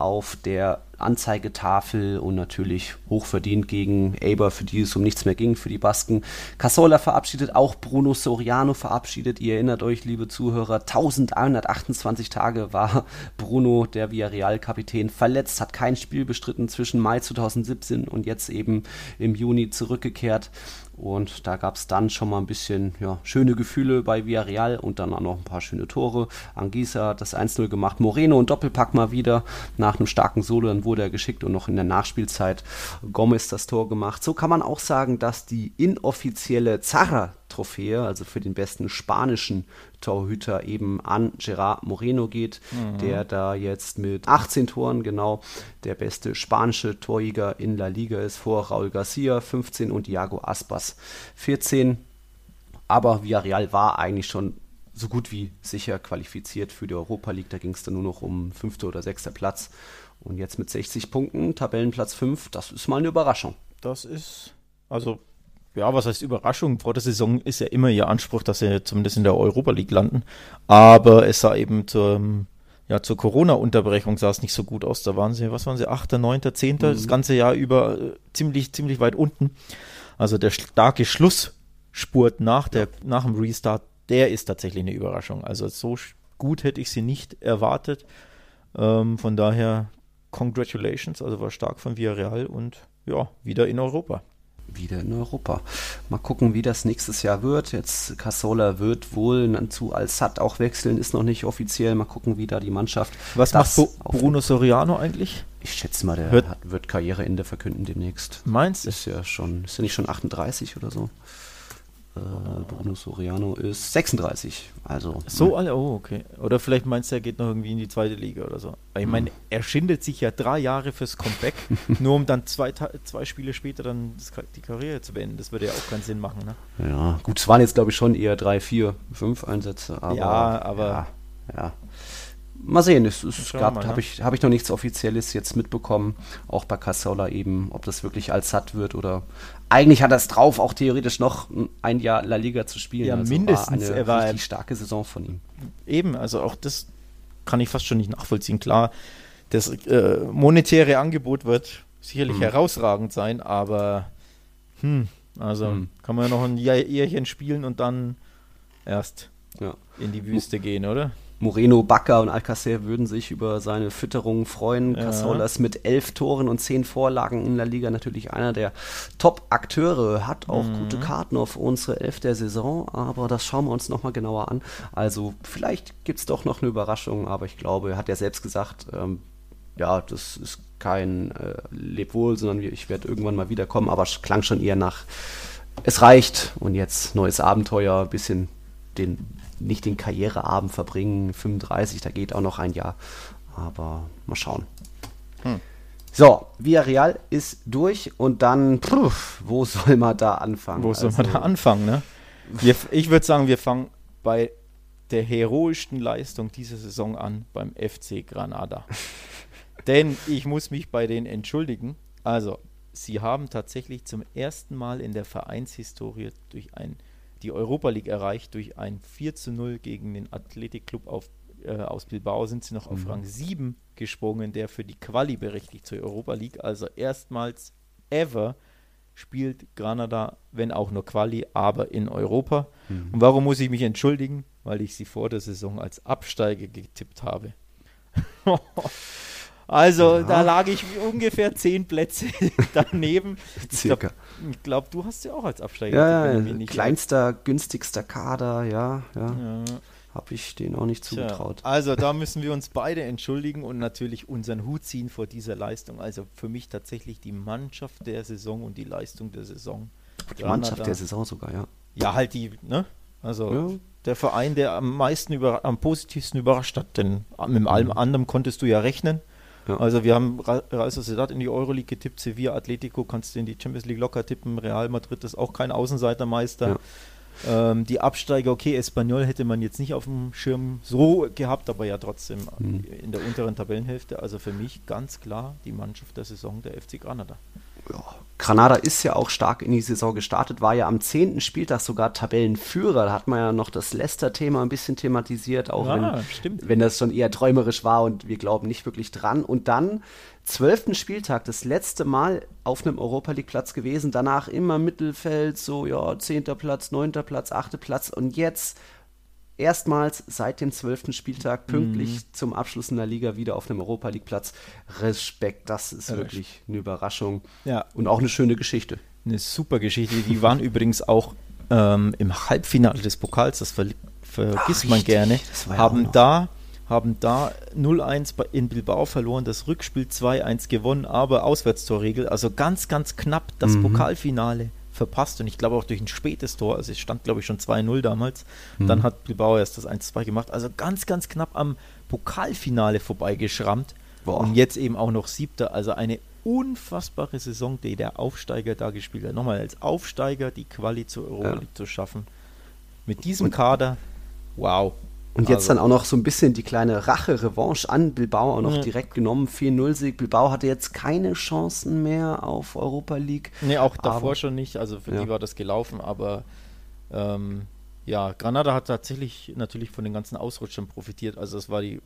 auf der Anzeigetafel und natürlich hochverdient gegen Eber, für die es um nichts mehr ging, für die Basken. Casola verabschiedet, auch Bruno Soriano verabschiedet. Ihr erinnert euch, liebe Zuhörer, 1128 Tage war Bruno, der Villarreal-Kapitän, verletzt, hat kein Spiel bestritten zwischen Mai 2017 und jetzt eben im Juni zurückgekehrt. Und da gab es dann schon mal ein bisschen ja, schöne Gefühle bei Villarreal und dann auch noch ein paar schöne Tore. Anguissa hat das 1-0 gemacht, Moreno und Doppelpack mal wieder nach einem starken Solo, dann wurde er geschickt und noch in der Nachspielzeit Gomez das Tor gemacht. So kann man auch sagen, dass die inoffizielle Zarra-Trophäe, also für den besten spanischen Torhüter, eben an Gerard Moreno geht, der da jetzt mit 18 Toren genau der beste spanische Torjäger in La Liga ist, vor Raúl Garcia 15 und Iago Aspas 14. Aber Villarreal war eigentlich schon so gut wie sicher qualifiziert für die Europa League. Da ging es dann nur noch um fünfter oder sechster Platz. Und jetzt mit 60 Punkten, Tabellenplatz 5, das ist mal eine Überraschung. Das ist, also, ja, was heißt Überraschung? Vor der Saison ist ja immer ihr Anspruch, dass sie zumindest in der Europa League landen. Aber es sah eben zur, ja, zur Corona-Unterbrechung sah es nicht so gut aus. Da waren sie, was waren sie, 8., 9., 10., das ganze Jahr über äh, ziemlich, ziemlich weit unten. Also der starke Schlussspurt nach, der, nach dem Restart, der ist tatsächlich eine Überraschung. Also so gut hätte ich sie nicht erwartet. Ähm, von daher, congratulations, also war stark von Villarreal und ja, wieder in Europa. Wieder in Europa. Mal gucken, wie das nächstes Jahr wird. Jetzt Casola wird wohl zu Al-Sad auch wechseln, ist noch nicht offiziell. Mal gucken, wie da die Mannschaft. Was macht Bo Bruno Soriano eigentlich? Ich schätze mal, der Wird- hat, wird Karriereende verkünden demnächst. Meinst du? Ist ja schon, ist ja nicht schon 38 oder so. Äh, Bruno Soriano ist 36. Also So alle, oh, okay. Oder vielleicht meinst du, er geht noch irgendwie in die zweite Liga oder so. Aber Ich meine, er schindet sich ja drei Jahre fürs Comeback, nur um dann zwei, zwei Spiele später dann das, die Karriere zu beenden. Das würde ja auch keinen Sinn machen, ne? Ja, gut, es waren jetzt glaube ich schon eher drei, vier, fünf Einsätze. Aber, Ja, aber- Ja, ja. Mal sehen, es, es gab, mal, habe ne? ich, hab ich noch nichts Offizielles jetzt mitbekommen, auch bei Cassola eben, ob das wirklich als satt wird oder eigentlich hat er es drauf, auch theoretisch noch ein Jahr La Liga zu spielen. Ja, also mindestens, War eine er war- richtig starke Saison von ihm. Eben, also auch das kann ich fast schon nicht nachvollziehen. Klar, das äh, monetäre Angebot wird sicherlich Mhm. herausragend sein, aber hm, also Mhm. kann man ja noch ein Jahr Ehrchen spielen und dann erst Ja. in die Wüste gehen, oder? Moreno, Bakker und Alcacer würden sich über seine Fütterung freuen. Ja. Casolas mit elf Toren und zehn Vorlagen in der Liga natürlich einer der Top-Akteure, hat auch Mhm. gute Karten auf unsere Elf der Saison, aber das schauen wir uns nochmal genauer an. Also vielleicht gibt es doch noch eine Überraschung, aber ich glaube, er hat ja selbst gesagt, ähm, ja, das ist kein äh, Lebwohl, sondern ich werde irgendwann mal wiederkommen, aber es klang schon eher nach, es reicht und jetzt neues Abenteuer, bisschen den, nicht den Karriereabend verbringen, 35, da geht auch noch ein Jahr, aber mal schauen. So, Villarreal ist durch und dann, puh, wo soll man da anfangen? Wo soll man Also, da anfangen, ne? Wir, ich würde sagen, wir fangen bei der heroischsten Leistung dieser Saison an beim FC Granada. Denn ich muss mich bei denen entschuldigen. Also, sie haben tatsächlich zum ersten Mal in der Vereinshistorie durch ein, die Europa League erreicht. Durch ein 4 zu 0 gegen den Athletikclub auf, äh, aus Bilbao sind sie noch auf Rang 7 gesprungen, der für die Quali berechtigt zur Europa League. Also erstmals ever spielt Granada, wenn auch nur Quali, aber in Europa. Und warum muss ich mich entschuldigen? Weil ich sie vor der Saison als Absteiger getippt habe. also, da lag ich ungefähr zehn Plätze daneben. Ich Circa. glaube, glaub, du hast sie auch als Absteiger Ja, ja, ich nicht kleinster, günstigster Kader, ja, ja. Ja. habe ich denen auch nicht Tja, zugetraut. also da müssen wir uns beide entschuldigen und natürlich unseren Hut ziehen vor dieser Leistung. Also für mich tatsächlich die Mannschaft der Saison und die Leistung der Saison. Die Mannschaft Granada. der Saison sogar, ja. Ja, halt die, ne? Also Ja. der Verein, der am meisten über, am positivsten überrascht hat, denn mit allem anderen konntest du ja rechnen. Ja. Also wir haben Real Sociedad in die Euroleague getippt, Sevilla, Atletico kannst du in die Champions League locker tippen, Real Madrid ist auch kein Außenseitermeister. Ähm, die Absteiger, okay, Espanyol hätte man jetzt nicht auf dem Schirm so gehabt, aber ja trotzdem Mhm. in der unteren Tabellenhälfte. Also für mich ganz klar die Mannschaft der Saison der FC Granada. Ja, Granada ist ja auch stark in die Saison gestartet, war ja am 10. Spieltag sogar Tabellenführer. Da hat man ja noch das Leicester-Thema ein bisschen thematisiert, auch Ja, wenn, stimmt. wenn das schon eher träumerisch war und wir glauben nicht wirklich dran. Und dann, 12. Spieltag, das letzte Mal auf einem Europa League-Platz gewesen, danach immer Mittelfeld, so ja, 10. Platz, 9. Platz, 8. Platz und jetzt erstmals seit dem 12. Spieltag pünktlich Mhm. zum Abschluss in der Liga wieder auf einem Europa League Platz. Respekt, das ist Ja, wirklich eine Überraschung Ja. und auch eine schöne Geschichte. Eine super Geschichte. Die waren übrigens auch ähm, im Halbfinale des Pokals, das ver vergisst Ach, man gerne, ja haben da haben da 0-1 bei- in Bilbao verloren, das Rückspiel 2-1 gewonnen, aber Auswärtstorregel, also ganz, ganz knapp das Mhm. Pokalfinale verpasst und ich glaube auch durch ein spätes Tor, also es stand glaube ich schon 2-0 damals, Mhm. dann hat Bilbao erst das 1-2 gemacht, also ganz, ganz knapp am Pokalfinale vorbeigeschrammt Boah. und jetzt eben auch noch siebter, also eine unfassbare Saison, die der Aufsteiger da gespielt hat. Nochmal als Aufsteiger die Quali zur Europa Ja. League zu schaffen. Mit diesem Kader, wow. Und jetzt Also- dann auch noch so ein bisschen die kleine Rache-Revanche an Bilbao auch noch Ja. direkt genommen. 4-0-Sieg. Bilbao hatte jetzt keine Chancen mehr auf Europa League. Nee, auch davor Aber- schon nicht, also für Ja. die war das gelaufen, aber ähm, ja, Granada hat tatsächlich natürlich von den ganzen Ausrutschern profitiert. Also es war die,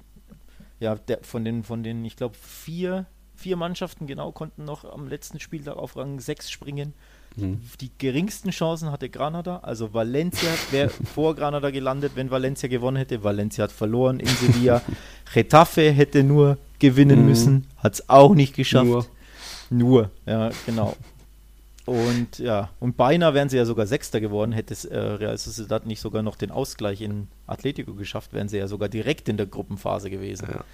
ja, der, von den, von den, ich glaube, vier, vier Mannschaften genau konnten noch am letzten Spieltag auf Rang 6 springen. Die geringsten Chancen hatte Granada, also Valencia wäre vor Granada gelandet, wenn Valencia gewonnen hätte. Valencia hat verloren in Sevilla. Getafe hätte nur gewinnen Mhm. müssen, hat es auch nicht geschafft. Nur. Nur, ja, genau. Und ja, und beinahe wären sie ja sogar Sechster geworden, hätte es äh, Real Sociedad nicht sogar noch den Ausgleich in Atletico geschafft, wären sie ja sogar direkt in der Gruppenphase gewesen. Ja.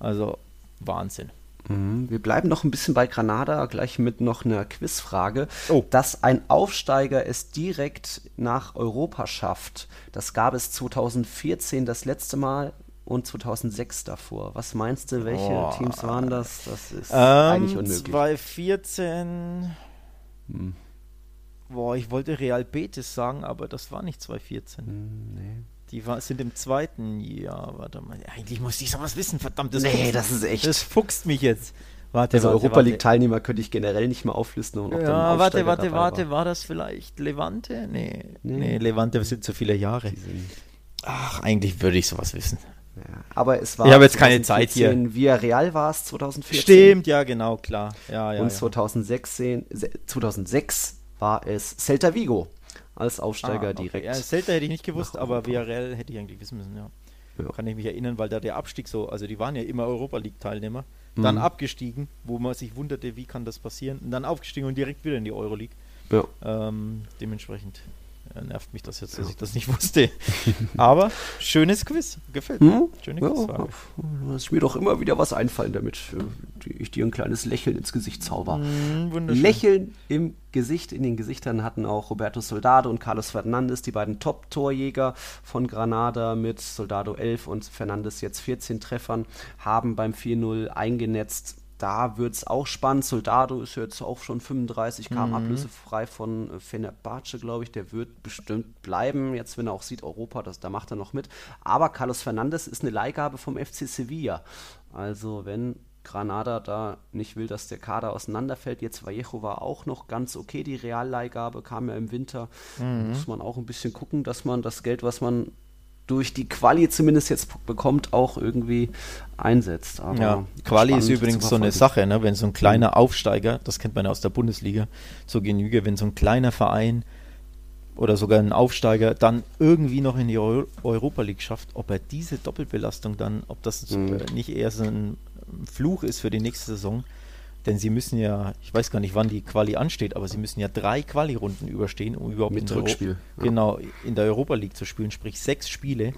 Also Wahnsinn. Mhm. Wir bleiben noch ein bisschen bei Granada, gleich mit noch einer Quizfrage. Oh. Dass ein Aufsteiger es direkt nach Europa schafft, das gab es 2014 das letzte Mal und 2006 davor. Was meinst du, welche Boah. Teams waren das? Das ist Ähm, eigentlich unmöglich. 2014. Hm. Boah, ich wollte Real Betis sagen, aber das war nicht 2014. Hm, nee. Die war, sind im zweiten Jahr. Warte mal. Eigentlich muss ich sowas wissen, verdammt. Das Nee, fuchst- das ist echt- Das fuchst mich jetzt. Warte, Also warte, Europa warte. League-Teilnehmer könnte ich generell nicht mehr auflisten. Und ob Ja, warte, warte, dabei warte, war. war das vielleicht Levante? Nee, Nee. nee, Levante sind zu viele Jahre. Ach, eigentlich würde ich sowas wissen. Ja, aber es war. Ich habe jetzt keine Zeit hier. Via Real war es 2014. Stimmt, ja, genau, klar. Ja, ja, und ja. 2016, 2006 war es Celta Vigo als Aufsteiger Ah, okay. direkt. Ja, Celta hätte ich nicht gewusst, aber. Villarreal hätte ich eigentlich wissen müssen, ja. Ja. Kann ich mich erinnern, weil da der Abstieg so, also die waren ja immer Europa League-Teilnehmer, dann Mhm. abgestiegen, wo man sich wunderte, wie kann das passieren, und dann aufgestiegen und direkt wieder in die Euroleague. Ja. Ähm, dementsprechend nervt mich das jetzt, dass ich das nicht wusste. Aber schönes Quiz, gefällt mir. Hm? Schöne Ja, lass mir doch immer wieder was einfallen, damit äh, ich dir ein kleines Lächeln ins Gesicht zauber. Wunderschön. Lächeln im Gesicht, in den Gesichtern hatten auch Roberto Soldado und Carlos Fernandes, die beiden Top-Torjäger von Granada mit Soldado 11 und Fernandes jetzt 14 Treffern, haben beim 4-0 eingenetzt. Da wird es auch spannend. Soldado ist jetzt auch schon 35, kam ablösefrei von äh, Fenerbahce, glaube ich. Der wird bestimmt bleiben, jetzt wenn er auch sieht, Europa, das, da macht er noch mit. Aber Carlos Fernandes ist eine Leihgabe vom FC Sevilla. Also wenn Granada da nicht will, dass der Kader auseinanderfällt. Jetzt Vallejo war auch noch ganz okay, die Realleihgabe kam ja im Winter. Muss man auch ein bisschen gucken, dass man das Geld, was man durch die Quali zumindest jetzt bekommt, auch irgendwie einsetzt. Aber Ja, Quali ist übrigens so eine. Sache, ne? wenn so ein kleiner Aufsteiger, das kennt man ja aus der Bundesliga zur Genüge, wenn so ein kleiner Verein oder sogar ein Aufsteiger dann irgendwie noch in die Euro Europa League schafft, ob er diese Doppelbelastung dann, ob das Mhm. nicht eher so ein Fluch ist für die nächste Saison. Denn sie müssen ja, ich weiß gar nicht, wann die Quali ansteht, aber sie müssen ja drei Quali-Runden überstehen, um überhaupt Mit in Rückspiel, ja. genau in der Europa League zu spielen, sprich sechs Spiele.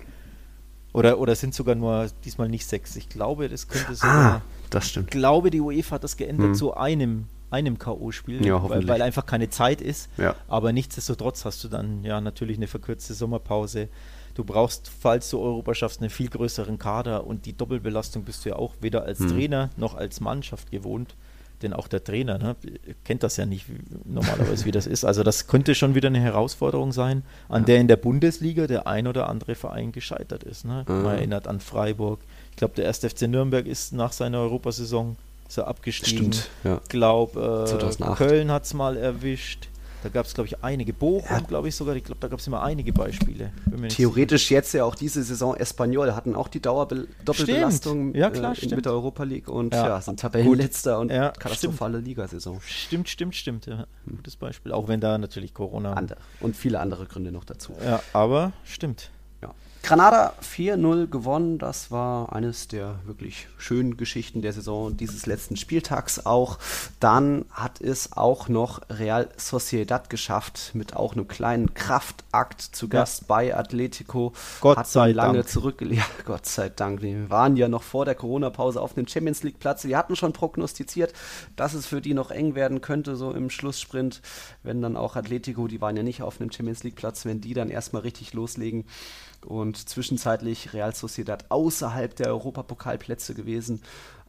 Oder, oder sind sogar nur diesmal nicht sechs. Ich glaube, das könnte sogar Ah, das ich stimmt. glaube, die UEFA hat das geändert Hm. zu einem, einem K.O.-Spiel, Ja, weil, weil einfach keine Zeit ist. Ja. Aber nichtsdestotrotz hast du dann ja natürlich eine verkürzte Sommerpause. Du brauchst, falls du Europa schaffst, einen viel größeren Kader und die Doppelbelastung bist du ja auch weder als Hm. Trainer noch als Mannschaft gewohnt. Denn auch der Trainer ne, kennt das ja nicht normalerweise, wie das ist. Also das könnte schon wieder eine Herausforderung sein, an der in der Bundesliga der ein oder andere Verein gescheitert ist. Ne? Mhm. Man erinnert an Freiburg. Ich glaube, der 1. FC Nürnberg ist nach seiner Europasaison ist er abgestiegen. Stimmt, ja. Glaub, äh, 2008. Köln hat es mal erwischt. Da gab es, glaube ich, einige. Bochum, glaube ich sogar. Ich glaube, da gab es immer einige Beispiele. Theoretisch jetzt ja auch diese Saison Espanyol hatten auch die Dauerbe Doppelbelastung Stimmt. Ja, klar, äh, in- stimmt. mit der Europa League und Ja. ja, sind Tabellenletzter und Ja, katastrophale Ligasaison. sicher. Stimmt, stimmt, stimmt. Ja. Gutes Beispiel. Auch wenn da natürlich Corona. Andere. Und viele andere Gründe noch dazu. Ja, aber stimmt. Ja. Granada 4-0 gewonnen. Das war eines der wirklich schönen Geschichten der Saison dieses letzten Spieltags auch. Dann hat es auch noch Real Sociedad geschafft mit auch einem kleinen Kraftakt zu Gast bei Atletico. Gott hat sei lange Dank. zurückgelegt. Ja, Gott sei Dank. Wir waren ja noch vor der Corona-Pause auf dem Champions League-Platz. Wir hatten schon prognostiziert, dass es für die noch eng werden könnte, so im Schlusssprint, wenn dann auch Atletico, die waren ja nicht auf einem Champions League-Platz, wenn die dann erstmal richtig loslegen. Und zwischenzeitlich Real Sociedad außerhalb der Europapokalplätze gewesen.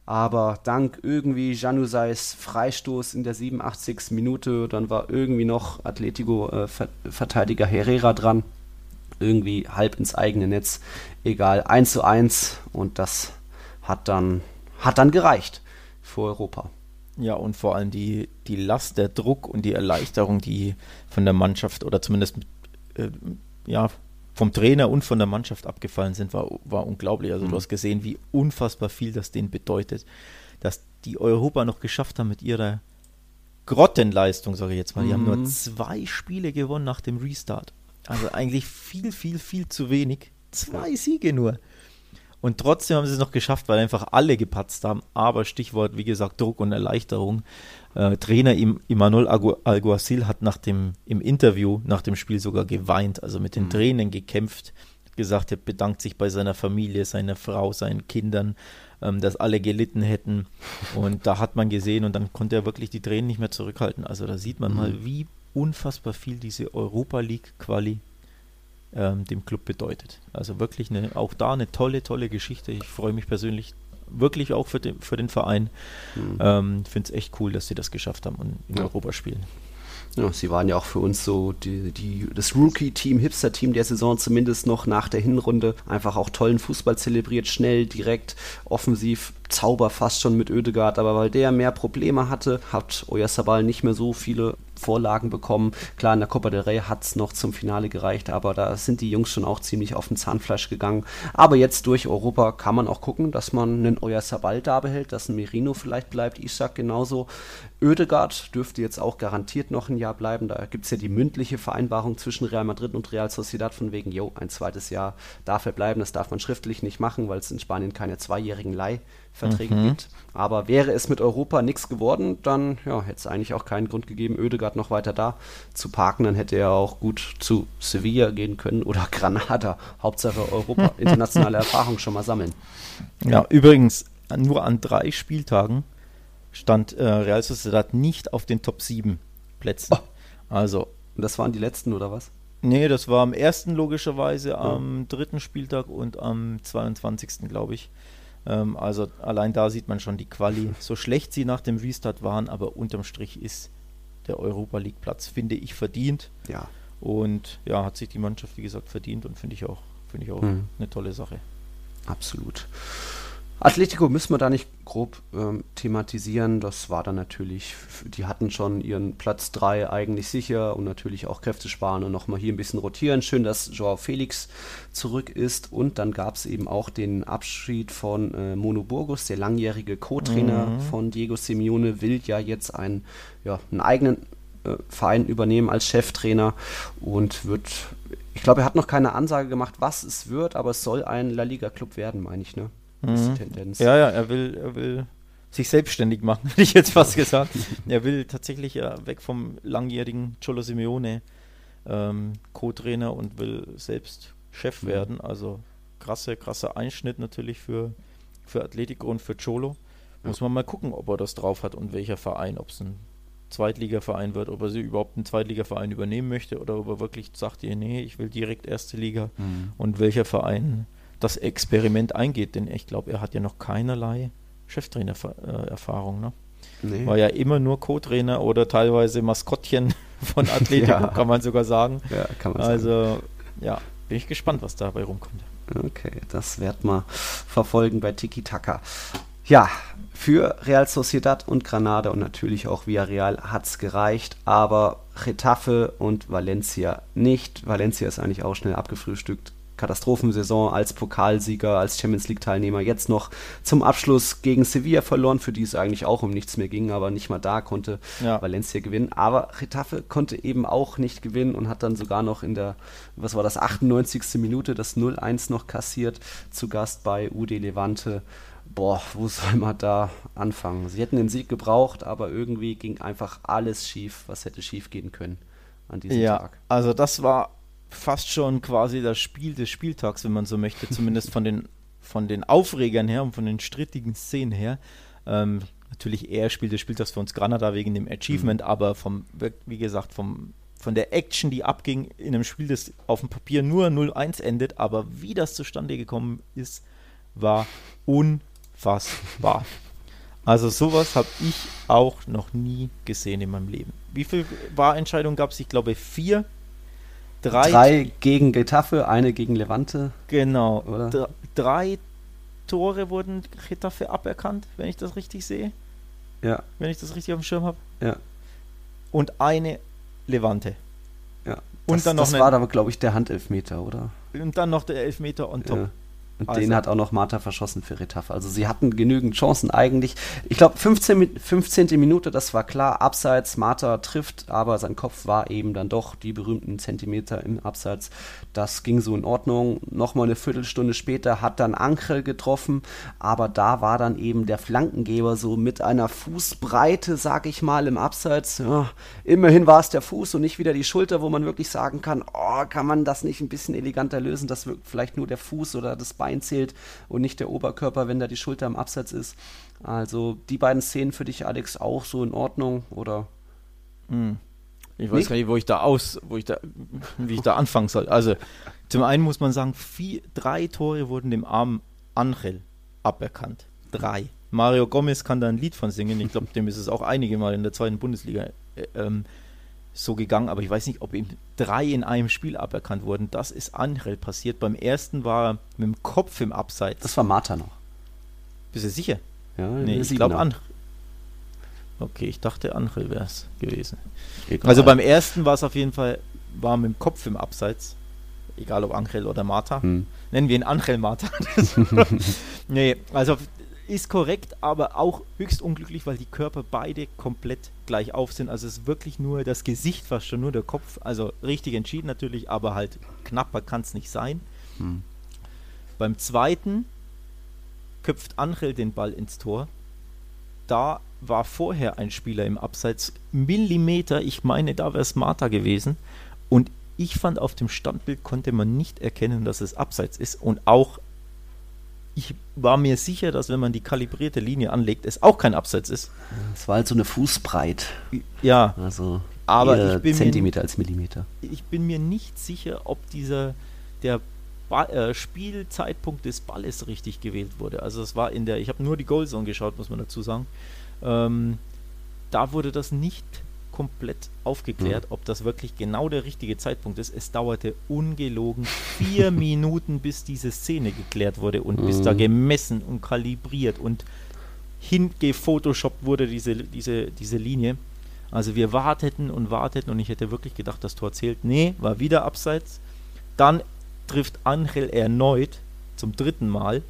Aber dank irgendwie Januzais Freistoß in der 87. Minute, dann war irgendwie noch Atletico-Verteidiger Herrera dran irgendwie halb ins eigene Netz. Egal, 1 zu 1 und das hat dann, hat dann gereicht für Europa. Ja, und vor allem die, die Last, der Druck und die Erleichterung, die von der Mannschaft oder zumindest äh, ja, vom Trainer und von der Mannschaft abgefallen sind, war, war unglaublich. Also Mhm. du hast gesehen, wie unfassbar viel das denen bedeutet, dass die Europa noch geschafft haben mit ihrer Grottenleistung, sage ich jetzt mal. Die haben Mhm. nur zwei Spiele gewonnen nach dem Restart. Also eigentlich viel, viel, viel zu wenig. Zwei Siege nur. Und trotzdem haben sie es noch geschafft, weil einfach alle gepatzt haben. Aber Stichwort, wie gesagt, Druck und Erleichterung. Äh, Trainer Im Imanol Agu- Alguacil hat nach dem, im Interview nach dem Spiel sogar geweint, also mit den Tränen gekämpft, gesagt, er bedankt sich bei seiner Familie, seiner Frau, seinen Kindern, ähm, dass alle gelitten hätten. Und da hat man gesehen und dann konnte er wirklich die Tränen nicht mehr zurückhalten. Also da sieht man mal, wie unfassbar viel diese Europa League Quali ähm, dem Club bedeutet. Also wirklich eine, auch da eine tolle, tolle Geschichte. Ich freue mich persönlich wirklich auch für den, für den Verein. Ähm, Finde es echt cool, dass sie das geschafft haben und in Ja. Europa spielen. Ja, sie waren ja auch für uns so die, die, das Rookie-Team, Hipster-Team der Saison, zumindest noch nach der Hinrunde. Einfach auch tollen Fußball zelebriert, schnell, direkt, offensiv, Zauber fast schon mit Oedegaard. Aber weil der mehr Probleme hatte, hat Oyarzabal nicht mehr so viele Vorlagen bekommen. Klar, in der Copa del Rey hat es noch zum Finale gereicht, aber da sind die Jungs schon auch ziemlich auf den Zahnfleisch gegangen. Aber jetzt durch Europa kann man auch gucken, dass man einen Euer Sabal da behält, dass ein Merino vielleicht bleibt, Isaac genauso. Ödegard dürfte jetzt auch garantiert noch ein Jahr bleiben. Da gibt es ja die mündliche Vereinbarung zwischen Real Madrid und Real Sociedad von wegen, jo, ein zweites Jahr darf er bleiben. Das darf man schriftlich nicht machen, weil es in Spanien keine zweijährigen Leihverträge mhm. gibt. Aber wäre es mit Europa nichts geworden, dann ja, hätte es eigentlich auch keinen Grund gegeben, Ödegard noch weiter da zu parken. Dann hätte er auch gut zu Sevilla gehen können oder Granada. Hauptsache Europa, internationale Erfahrung schon mal sammeln. Ja, übrigens, nur an drei Spieltagen stand äh, Real Sociedad nicht auf den Top 7 Plätzen. Oh. Also. Und das waren die letzten oder was? Nee, das war am ersten logischerweise, am ja. dritten Spieltag und am 22. glaube ich. Ähm, also allein da sieht man schon die Quali. So schlecht sie nach dem Restart waren, aber unterm Strich ist der Europa League Platz, finde ich, verdient. Ja. Und ja, hat sich die Mannschaft, wie gesagt, verdient und finde ich auch, finde ich auch mhm. eine tolle Sache. Absolut. Atletico müssen wir da nicht grob ähm, thematisieren. Das war dann natürlich, die hatten schon ihren Platz 3 eigentlich sicher und natürlich auch Kräfte sparen und nochmal hier ein bisschen rotieren. Schön, dass Joao Felix zurück ist und dann gab es eben auch den Abschied von äh, Mono Burgos, der langjährige Co-Trainer mhm. von Diego Simeone, will ja jetzt einen, ja, einen eigenen äh, Verein übernehmen als Cheftrainer und wird, ich glaube, er hat noch keine Ansage gemacht, was es wird, aber es soll ein La Liga Club werden, meine ich, ne? Mhm. Tendenz. Ja, ja, er will, er will sich selbstständig machen, hätte ich jetzt fast gesagt. er will tatsächlich ja weg vom langjährigen Cholo Simeone ähm, Co-Trainer und will selbst Chef mhm. werden. Also krasse, krasser Einschnitt natürlich für, für Atletico und für Cholo. Muss man mal gucken, ob er das drauf hat und welcher Verein, ob es ein Zweitligaverein wird, ob er sie überhaupt einen Zweitligaverein übernehmen möchte oder ob er wirklich sagt, nee, ich will direkt erste Liga mhm. und welcher Verein das Experiment eingeht, denn ich glaube, er hat ja noch keinerlei Cheftrainer-Erfahrung. Ne? Nee. War ja immer nur Co-Trainer oder teilweise Maskottchen von Atletico, ja. kann man sogar sagen. Ja, kann man also, sagen. ja, bin ich gespannt, was dabei rumkommt. Okay, das wird man verfolgen bei Tiki Taka. Ja, für Real Sociedad und Granada und natürlich auch Villarreal hat es gereicht, aber Getafe und Valencia nicht. Valencia ist eigentlich auch schnell abgefrühstückt. Katastrophensaison als Pokalsieger, als Champions League-Teilnehmer. Jetzt noch zum Abschluss gegen Sevilla verloren, für die es eigentlich auch um nichts mehr ging, aber nicht mal da konnte ja. Valencia gewinnen. Aber Retafe konnte eben auch nicht gewinnen und hat dann sogar noch in der, was war das, 98. Minute das 0-1 noch kassiert, zu Gast bei UD Levante. Boah, wo soll man da anfangen? Sie hätten den Sieg gebraucht, aber irgendwie ging einfach alles schief, was hätte schief gehen können an diesem ja, Tag. Also das war fast schon quasi das Spiel des Spieltags, wenn man so möchte, zumindest von den, von den Aufregern her und von den strittigen Szenen her. Ähm, natürlich eher Spiel des Spieltags für uns Granada wegen dem Achievement, mhm. aber vom, wie gesagt, vom, von der Action, die abging in einem Spiel, das auf dem Papier nur 0-1 endet, aber wie das zustande gekommen ist, war unfassbar. Also sowas habe ich auch noch nie gesehen in meinem Leben. Wie viele Wahrentscheidungen gab es? Ich glaube vier drei, drei gegen Getafe, eine gegen Levante. Genau. Oder? Drei Tore wurden Getafe aberkannt, wenn ich das richtig sehe. Ja. Wenn ich das richtig auf dem Schirm habe. Ja. Und eine Levante. Ja. Und das, dann noch das war aber, glaube ich, der Handelfmeter, oder? Und dann noch der Elfmeter on top. Ja. Und also. den hat auch noch Marta verschossen für Retafe. Also sie hatten genügend Chancen eigentlich. Ich glaube, 15, 15. Minute, das war klar, abseits, Marta trifft, aber sein Kopf war eben dann doch die berühmten Zentimeter im Abseits. Das ging so in Ordnung. Nochmal eine Viertelstunde später hat dann Ankrel getroffen, aber da war dann eben der Flankengeber so mit einer Fußbreite, sag ich mal, im Abseits. Ja, immerhin war es der Fuß und nicht wieder die Schulter, wo man wirklich sagen kann, oh, kann man das nicht ein bisschen eleganter lösen, dass vielleicht nur der Fuß oder das Bein Bein zählt und nicht der Oberkörper, wenn da die Schulter im Absatz ist. Also die beiden Szenen für dich, Alex, auch so in Ordnung oder? Hm. Ich weiß nicht? gar nicht, wo ich da aus, wo ich da, wie ich da anfangen soll. Also zum einen muss man sagen, vier, drei Tore wurden dem armen Angel aberkannt. Drei. Mario Gomez kann da ein Lied von singen. Ich glaube, dem ist es auch einige Mal in der zweiten Bundesliga äh, ähm, so gegangen, aber ich weiß nicht, ob ihm drei in einem Spiel aberkannt wurden. Das ist Angel passiert. Beim ersten war er mit dem Kopf im Abseits. Das war Martha noch. Bist du sicher? Ja, nee, ich glaube Angel. Okay, ich dachte, Angel wäre es gewesen. Egal. Also beim ersten war es auf jeden Fall, war mit dem Kopf im Abseits. Egal ob Angel oder Marta. Hm. Nennen wir ihn Angel Marta. nee, also ist korrekt, aber auch höchst unglücklich, weil die Körper beide komplett gleich auf sind. Also es ist wirklich nur das Gesicht, fast schon nur der Kopf. Also richtig entschieden natürlich, aber halt knapper kann es nicht sein. Hm. Beim zweiten köpft Angel den Ball ins Tor. Da war vorher ein Spieler im Abseits, Millimeter, ich meine, da wäre es Marta gewesen. Und ich fand, auf dem Standbild konnte man nicht erkennen, dass es Abseits ist. Und auch, ich war mir sicher, dass wenn man die kalibrierte Linie anlegt, es auch kein Abseits ist. Es war halt so eine Fußbreit. Ja, Also Aber ich bin mir- Zentimeter als Millimeter. ich bin mir nicht sicher, ob dieser der Ball, äh, Spielzeitpunkt des Balles richtig gewählt wurde. Also es war in der, ich habe nur die Goalzone geschaut, muss man dazu sagen. Ähm, da wurde das nicht komplett aufgeklärt, ob das wirklich genau der richtige Zeitpunkt ist. Es dauerte ungelogen vier Minuten, bis diese Szene geklärt wurde und bis da Mhm. gemessen und kalibriert und hingefotoshoppt wurde diese, diese, diese Linie. Also wir warteten und warteten und ich hätte wirklich gedacht, das Tor zählt. Nee, war wieder abseits. Dann trifft Angel erneut zum dritten Mal.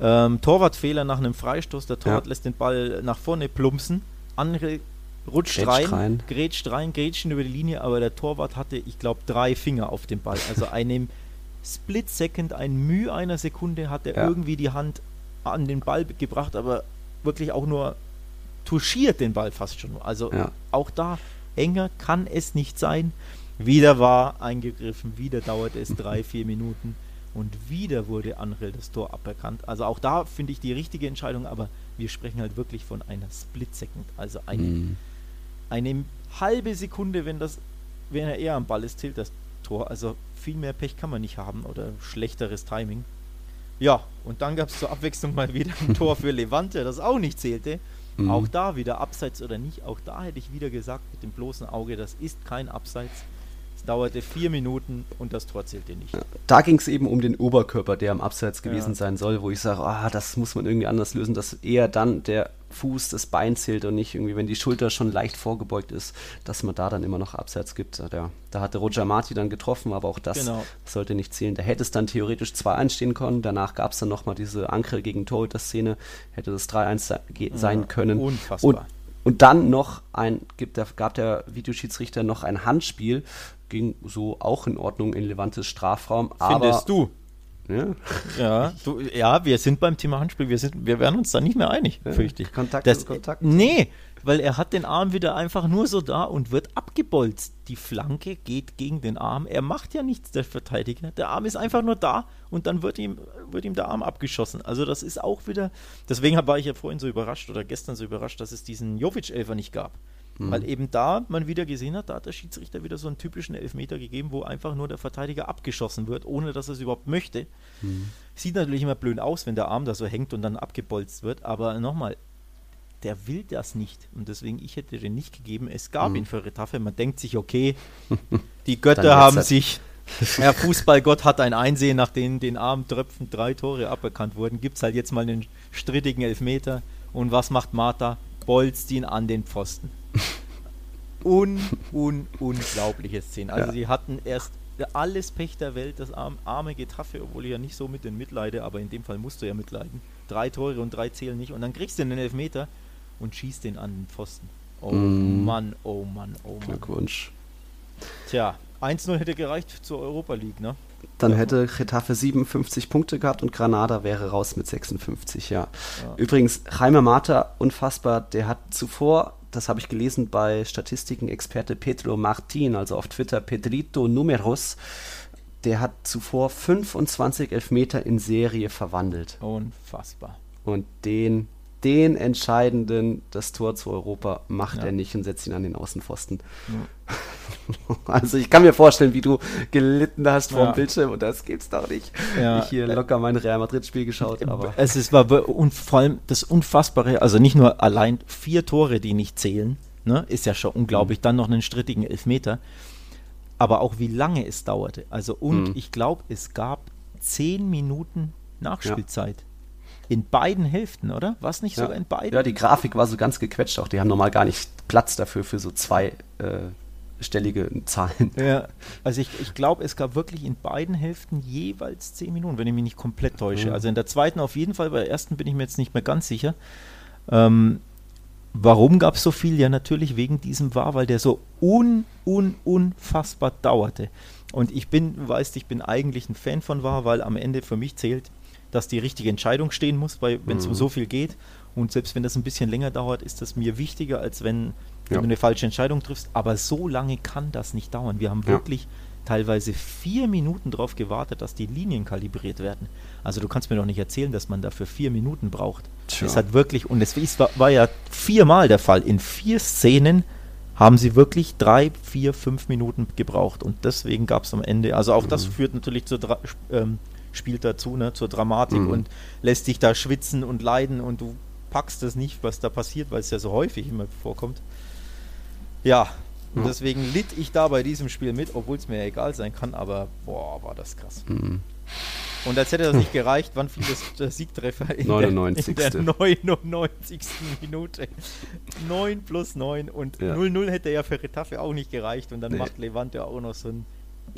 Ähm, Torwartfehler nach einem Freistoß. Der Torwart Ja. lässt den Ball nach vorne plumpsen. Angel rutscht Grätscht rein, rein. grätscht rein, grätschen über die Linie, aber der Torwart hatte, ich glaube, drei Finger auf dem Ball. Also einem Split Second, ein Mühe einer Sekunde hat er Ja. irgendwie die Hand an den Ball gebracht, aber wirklich auch nur touchiert den Ball fast schon. Also Ja. auch da enger kann es nicht sein. Wieder war eingegriffen, wieder dauerte es drei, vier Minuten und wieder wurde Angel das Tor aberkannt. Also auch da finde ich die richtige Entscheidung, aber wir sprechen halt wirklich von einer Split Second, also eine, Hm. Eine halbe Sekunde, wenn das, wenn er eher am Ball ist, zählt das Tor. Also viel mehr Pech kann man nicht haben oder schlechteres Timing. Ja, und dann gab es zur Abwechslung mal wieder ein Tor für Levante, das auch nicht zählte. Mhm. Auch da wieder Abseits oder nicht, auch da hätte ich wieder gesagt mit dem bloßen Auge, das ist kein Abseits. Dauerte vier Minuten und das Tor zählte nicht. Da ging es eben um den Oberkörper, der am Abseits gewesen Ja. sein soll, wo ich sage, ah, das muss man irgendwie anders lösen, dass eher dann der Fuß das Bein zählt und nicht irgendwie, wenn die Schulter schon leicht vorgebeugt ist, dass man da dann immer noch Abseits gibt. Da, da hatte Roger Marti dann getroffen, aber auch das Genau. sollte nicht zählen. Da hätte es dann theoretisch 2-1 stehen können. Danach gab es dann nochmal diese Ankel gegen Torhüter-Szene, hätte das 3-1 se ge- sein können. unfassbar. Und, und dann noch ein, gibt der, gab der Videoschiedsrichter noch ein Handspiel, ging so auch in Ordnung in Levantes Strafraum. aber, Findest du? Ja, Ja, du, ja, wir sind beim Thema Handspiel, wir, sind, wir werden uns da nicht mehr einig, Ja, fürchte ich. Kontakt das, Kontakt. Nee, weil er hat den Arm wieder einfach nur so da und wird abgebolzt. Die Flanke geht gegen den Arm. Er macht ja nichts, der Verteidiger. Der Arm ist einfach nur da und dann wird ihm, wird ihm der Arm abgeschossen. Also das ist auch wieder, deswegen war ich ja vorhin so überrascht oder gestern so überrascht, dass es diesen Jovic-Elfer nicht gab. Weil eben da man wieder gesehen hat, da hat der Schiedsrichter wieder so einen typischen Elfmeter gegeben, wo einfach nur der Verteidiger abgeschossen wird, ohne dass er es überhaupt möchte. Sieht natürlich immer blöd aus, wenn der Arm da so hängt und dann abgebolzt wird, aber nochmal, der will das nicht. Und deswegen, ich hätte den nicht gegeben. Es gab ihn für Retafe. Man denkt sich, okay, die Götter haben sich, der Fußballgott hat ein Einsehen, nachdem den armen Tröpfen drei Tore aberkannt wurden. Gibt es halt jetzt mal einen strittigen Elfmeter. Und was macht Martha? Bolzt ihn an den Pfosten. Un, un, unglaubliche Szene. Also Ja. sie hatten erst alles Pech der Welt, das arm, arme Getafe, obwohl ich ja nicht so mit den mitleide, aber in dem Fall musst du ja mitleiden. Drei Tore und drei zählen nicht und dann kriegst du den Elfmeter und schießt den an den Pfosten. Oh Mm. Mann, oh Mann, oh Mann. Glückwunsch. Tja, 1-0 hätte gereicht zur Europa League, ne? Dann hätte Getafe 57 Punkte gehabt und Granada wäre raus mit 56, ja. Ja. Übrigens, Jaime Mata, unfassbar, der hat zuvor, das habe ich gelesen bei Statistiken-Experte Pedro Martin, also auf Twitter Pedrito Numeros, der hat zuvor 25 Elfmeter in Serie verwandelt. Unfassbar. Und den, den entscheidenden, das Tor zu Europa, macht Ja. er nicht und setzt ihn an den Außenpfosten. Also ich kann mir vorstellen, wie du gelitten hast vor Ja. dem Bildschirm und das gibt's doch nicht. Ja. Ich hier locker mein Real Madrid-Spiel geschaut, aber Es ist, war und vor allem das Unfassbare, also nicht nur allein vier Tore, die nicht zählen, ne, ist ja schon unglaublich, dann noch einen strittigen Elfmeter, aber auch wie lange es dauerte. Also und Mhm. ich glaube, es gab zehn Minuten Nachspielzeit. In beiden Hälften, oder? War es nicht ja. sogar in beiden? Ja, die Grafik war so ganz gequetscht auch. Die haben normal gar nicht Platz dafür, für so zwei äh, stellige Zahlen. Ja, also ich, ich glaube, es gab wirklich in beiden Hälften jeweils zehn Minuten, wenn ich mich nicht komplett täusche. Mhm. Also in der zweiten auf jeden Fall, bei der ersten bin ich mir jetzt nicht mehr ganz sicher. Ähm, warum gab es so viel? Ja, natürlich wegen diesem war, weil der so un, un, unfassbar dauerte. Und ich bin, du weißt, ich bin eigentlich ein Fan von war, weil am Ende für mich zählt, dass die richtige Entscheidung stehen muss, wenn es mhm. um so viel geht. Und selbst wenn das ein bisschen länger dauert, ist das mir wichtiger, als wenn wenn ja. du eine falsche Entscheidung triffst. Aber so lange kann das nicht dauern. Wir haben ja. wirklich teilweise vier Minuten darauf gewartet, dass die Linien kalibriert werden. Also du kannst mir doch nicht erzählen, dass man dafür vier Minuten braucht. Tja. Es hat wirklich, und es war, war ja viermal der Fall. In vier Szenen haben sie wirklich drei, vier, fünf Minuten gebraucht. Und deswegen gab es am Ende, also auch mhm. das führt natürlich zur ähm, spielt dazu, ne, zur Dramatik mhm. und lässt dich da schwitzen und leiden und du packst es nicht, was da passiert, weil es ja so häufig immer vorkommt. Ja, und ja. deswegen litt ich da bei diesem Spiel mit, obwohl es mir ja egal sein kann, aber boah, war das krass. Mhm. Und als hätte das nicht gereicht, wann fiel das, der Siegtreffer in 99. Der, in der 99. Minute. 9 plus 9 und 0-0 ja. hätte ja für Retafe auch nicht gereicht und dann nee. macht Levante auch noch so ein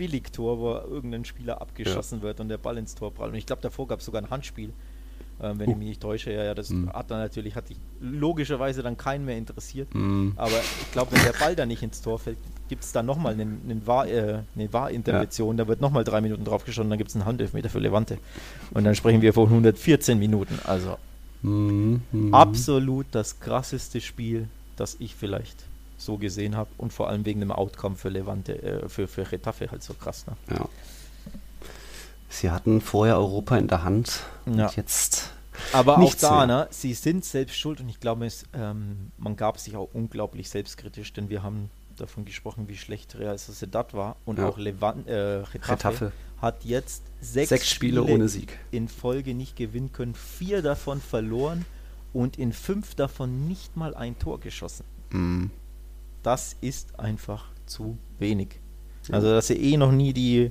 Billigtor, wo irgendein Spieler abgeschossen ja. wird und der Ball ins Tor prallt. Und ich glaube, davor gab es sogar ein Handspiel ähm, wenn uh. ich mich nicht täusche. Ja, ja, das mm. hat dann natürlich, hat dich logischerweise dann keinen mehr interessiert. Mm. Aber ich glaube, wenn der Ball dann nicht ins Tor fällt, gibt es dann nochmal eine, eine, Wahr, äh, eine Wahrintervention. Ja. Da wird nochmal drei Minuten draufgeschaut und dann gibt es einen Handelfmeter für Levante. Und dann sprechen wir von 114 Minuten. Also mm. absolut das krasseste Spiel, das ich vielleicht so gesehen habe und vor allem wegen dem Outcome für Levante, äh, für, für Retafe halt so krass. Ne? Ja. Sie hatten vorher Europa in der Hand ja. und jetzt. Aber auch da, ne, sie sind selbst schuld und ich glaube, es, ähm, man gab sich auch unglaublich selbstkritisch, denn wir haben davon gesprochen, wie schlecht Real Sociedad war und ja. auch Levan, äh, Getafe, hat jetzt sechs, sechs Spiele, Spiele ohne Sieg in Folge nicht gewinnen können, vier davon verloren und in fünf davon nicht mal ein Tor geschossen. Mhm. Das ist einfach zu wenig. Also, dass sie eh noch nie die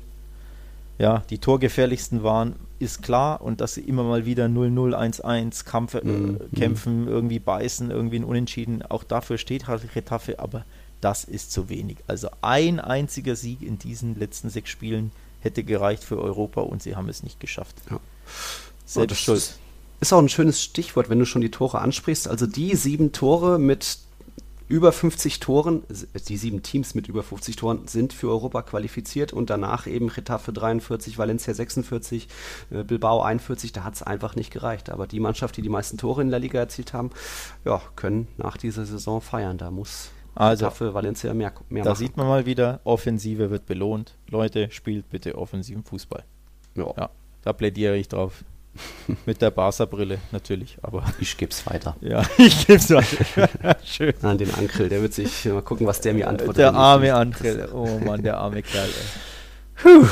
ja, die torgefährlichsten waren, ist klar. Und dass sie immer mal wieder 0-0, 1-1 Kampf, äh, mhm. kämpfen, irgendwie beißen, irgendwie ein Unentschieden. Auch dafür steht halt Retafe, aber das ist zu wenig. Also ein einziger Sieg in diesen letzten sechs Spielen hätte gereicht für Europa und sie haben es nicht geschafft. Ja. Selbst schuld. Ist auch ein schönes Stichwort, wenn du schon die Tore ansprichst. Also die sieben Tore mit über 50 Toren, die sieben Teams mit über 50 Toren sind für Europa qualifiziert und danach eben Getafe 43, Valencia 46, äh, Bilbao 41, da hat es einfach nicht gereicht. Aber die Mannschaft, die die meisten Tore in der Liga erzielt haben, ja, können nach dieser Saison feiern. Da muss also, Getafe, Valencia mehr, mehr da machen. Da sieht man mal wieder, Offensive wird belohnt. Leute, spielt bitte offensiven Fußball. Ja. ja da plädiere ich drauf. Mit der Barca-Brille natürlich, aber. Ich geb's weiter. Ja, ich geb's weiter. Schön. An den Ankel, der wird sich mal gucken, was der mir antwortet. Der arme Ankel, oh Mann, der arme Kerl. Puh.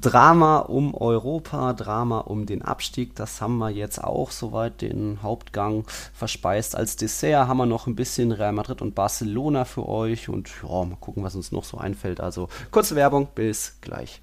Drama um Europa, Drama um den Abstieg, das haben wir jetzt auch soweit den Hauptgang verspeist. Als Dessert haben wir noch ein bisschen Real Madrid und Barcelona für euch und ja, mal gucken, was uns noch so einfällt. Also kurze Werbung, bis gleich.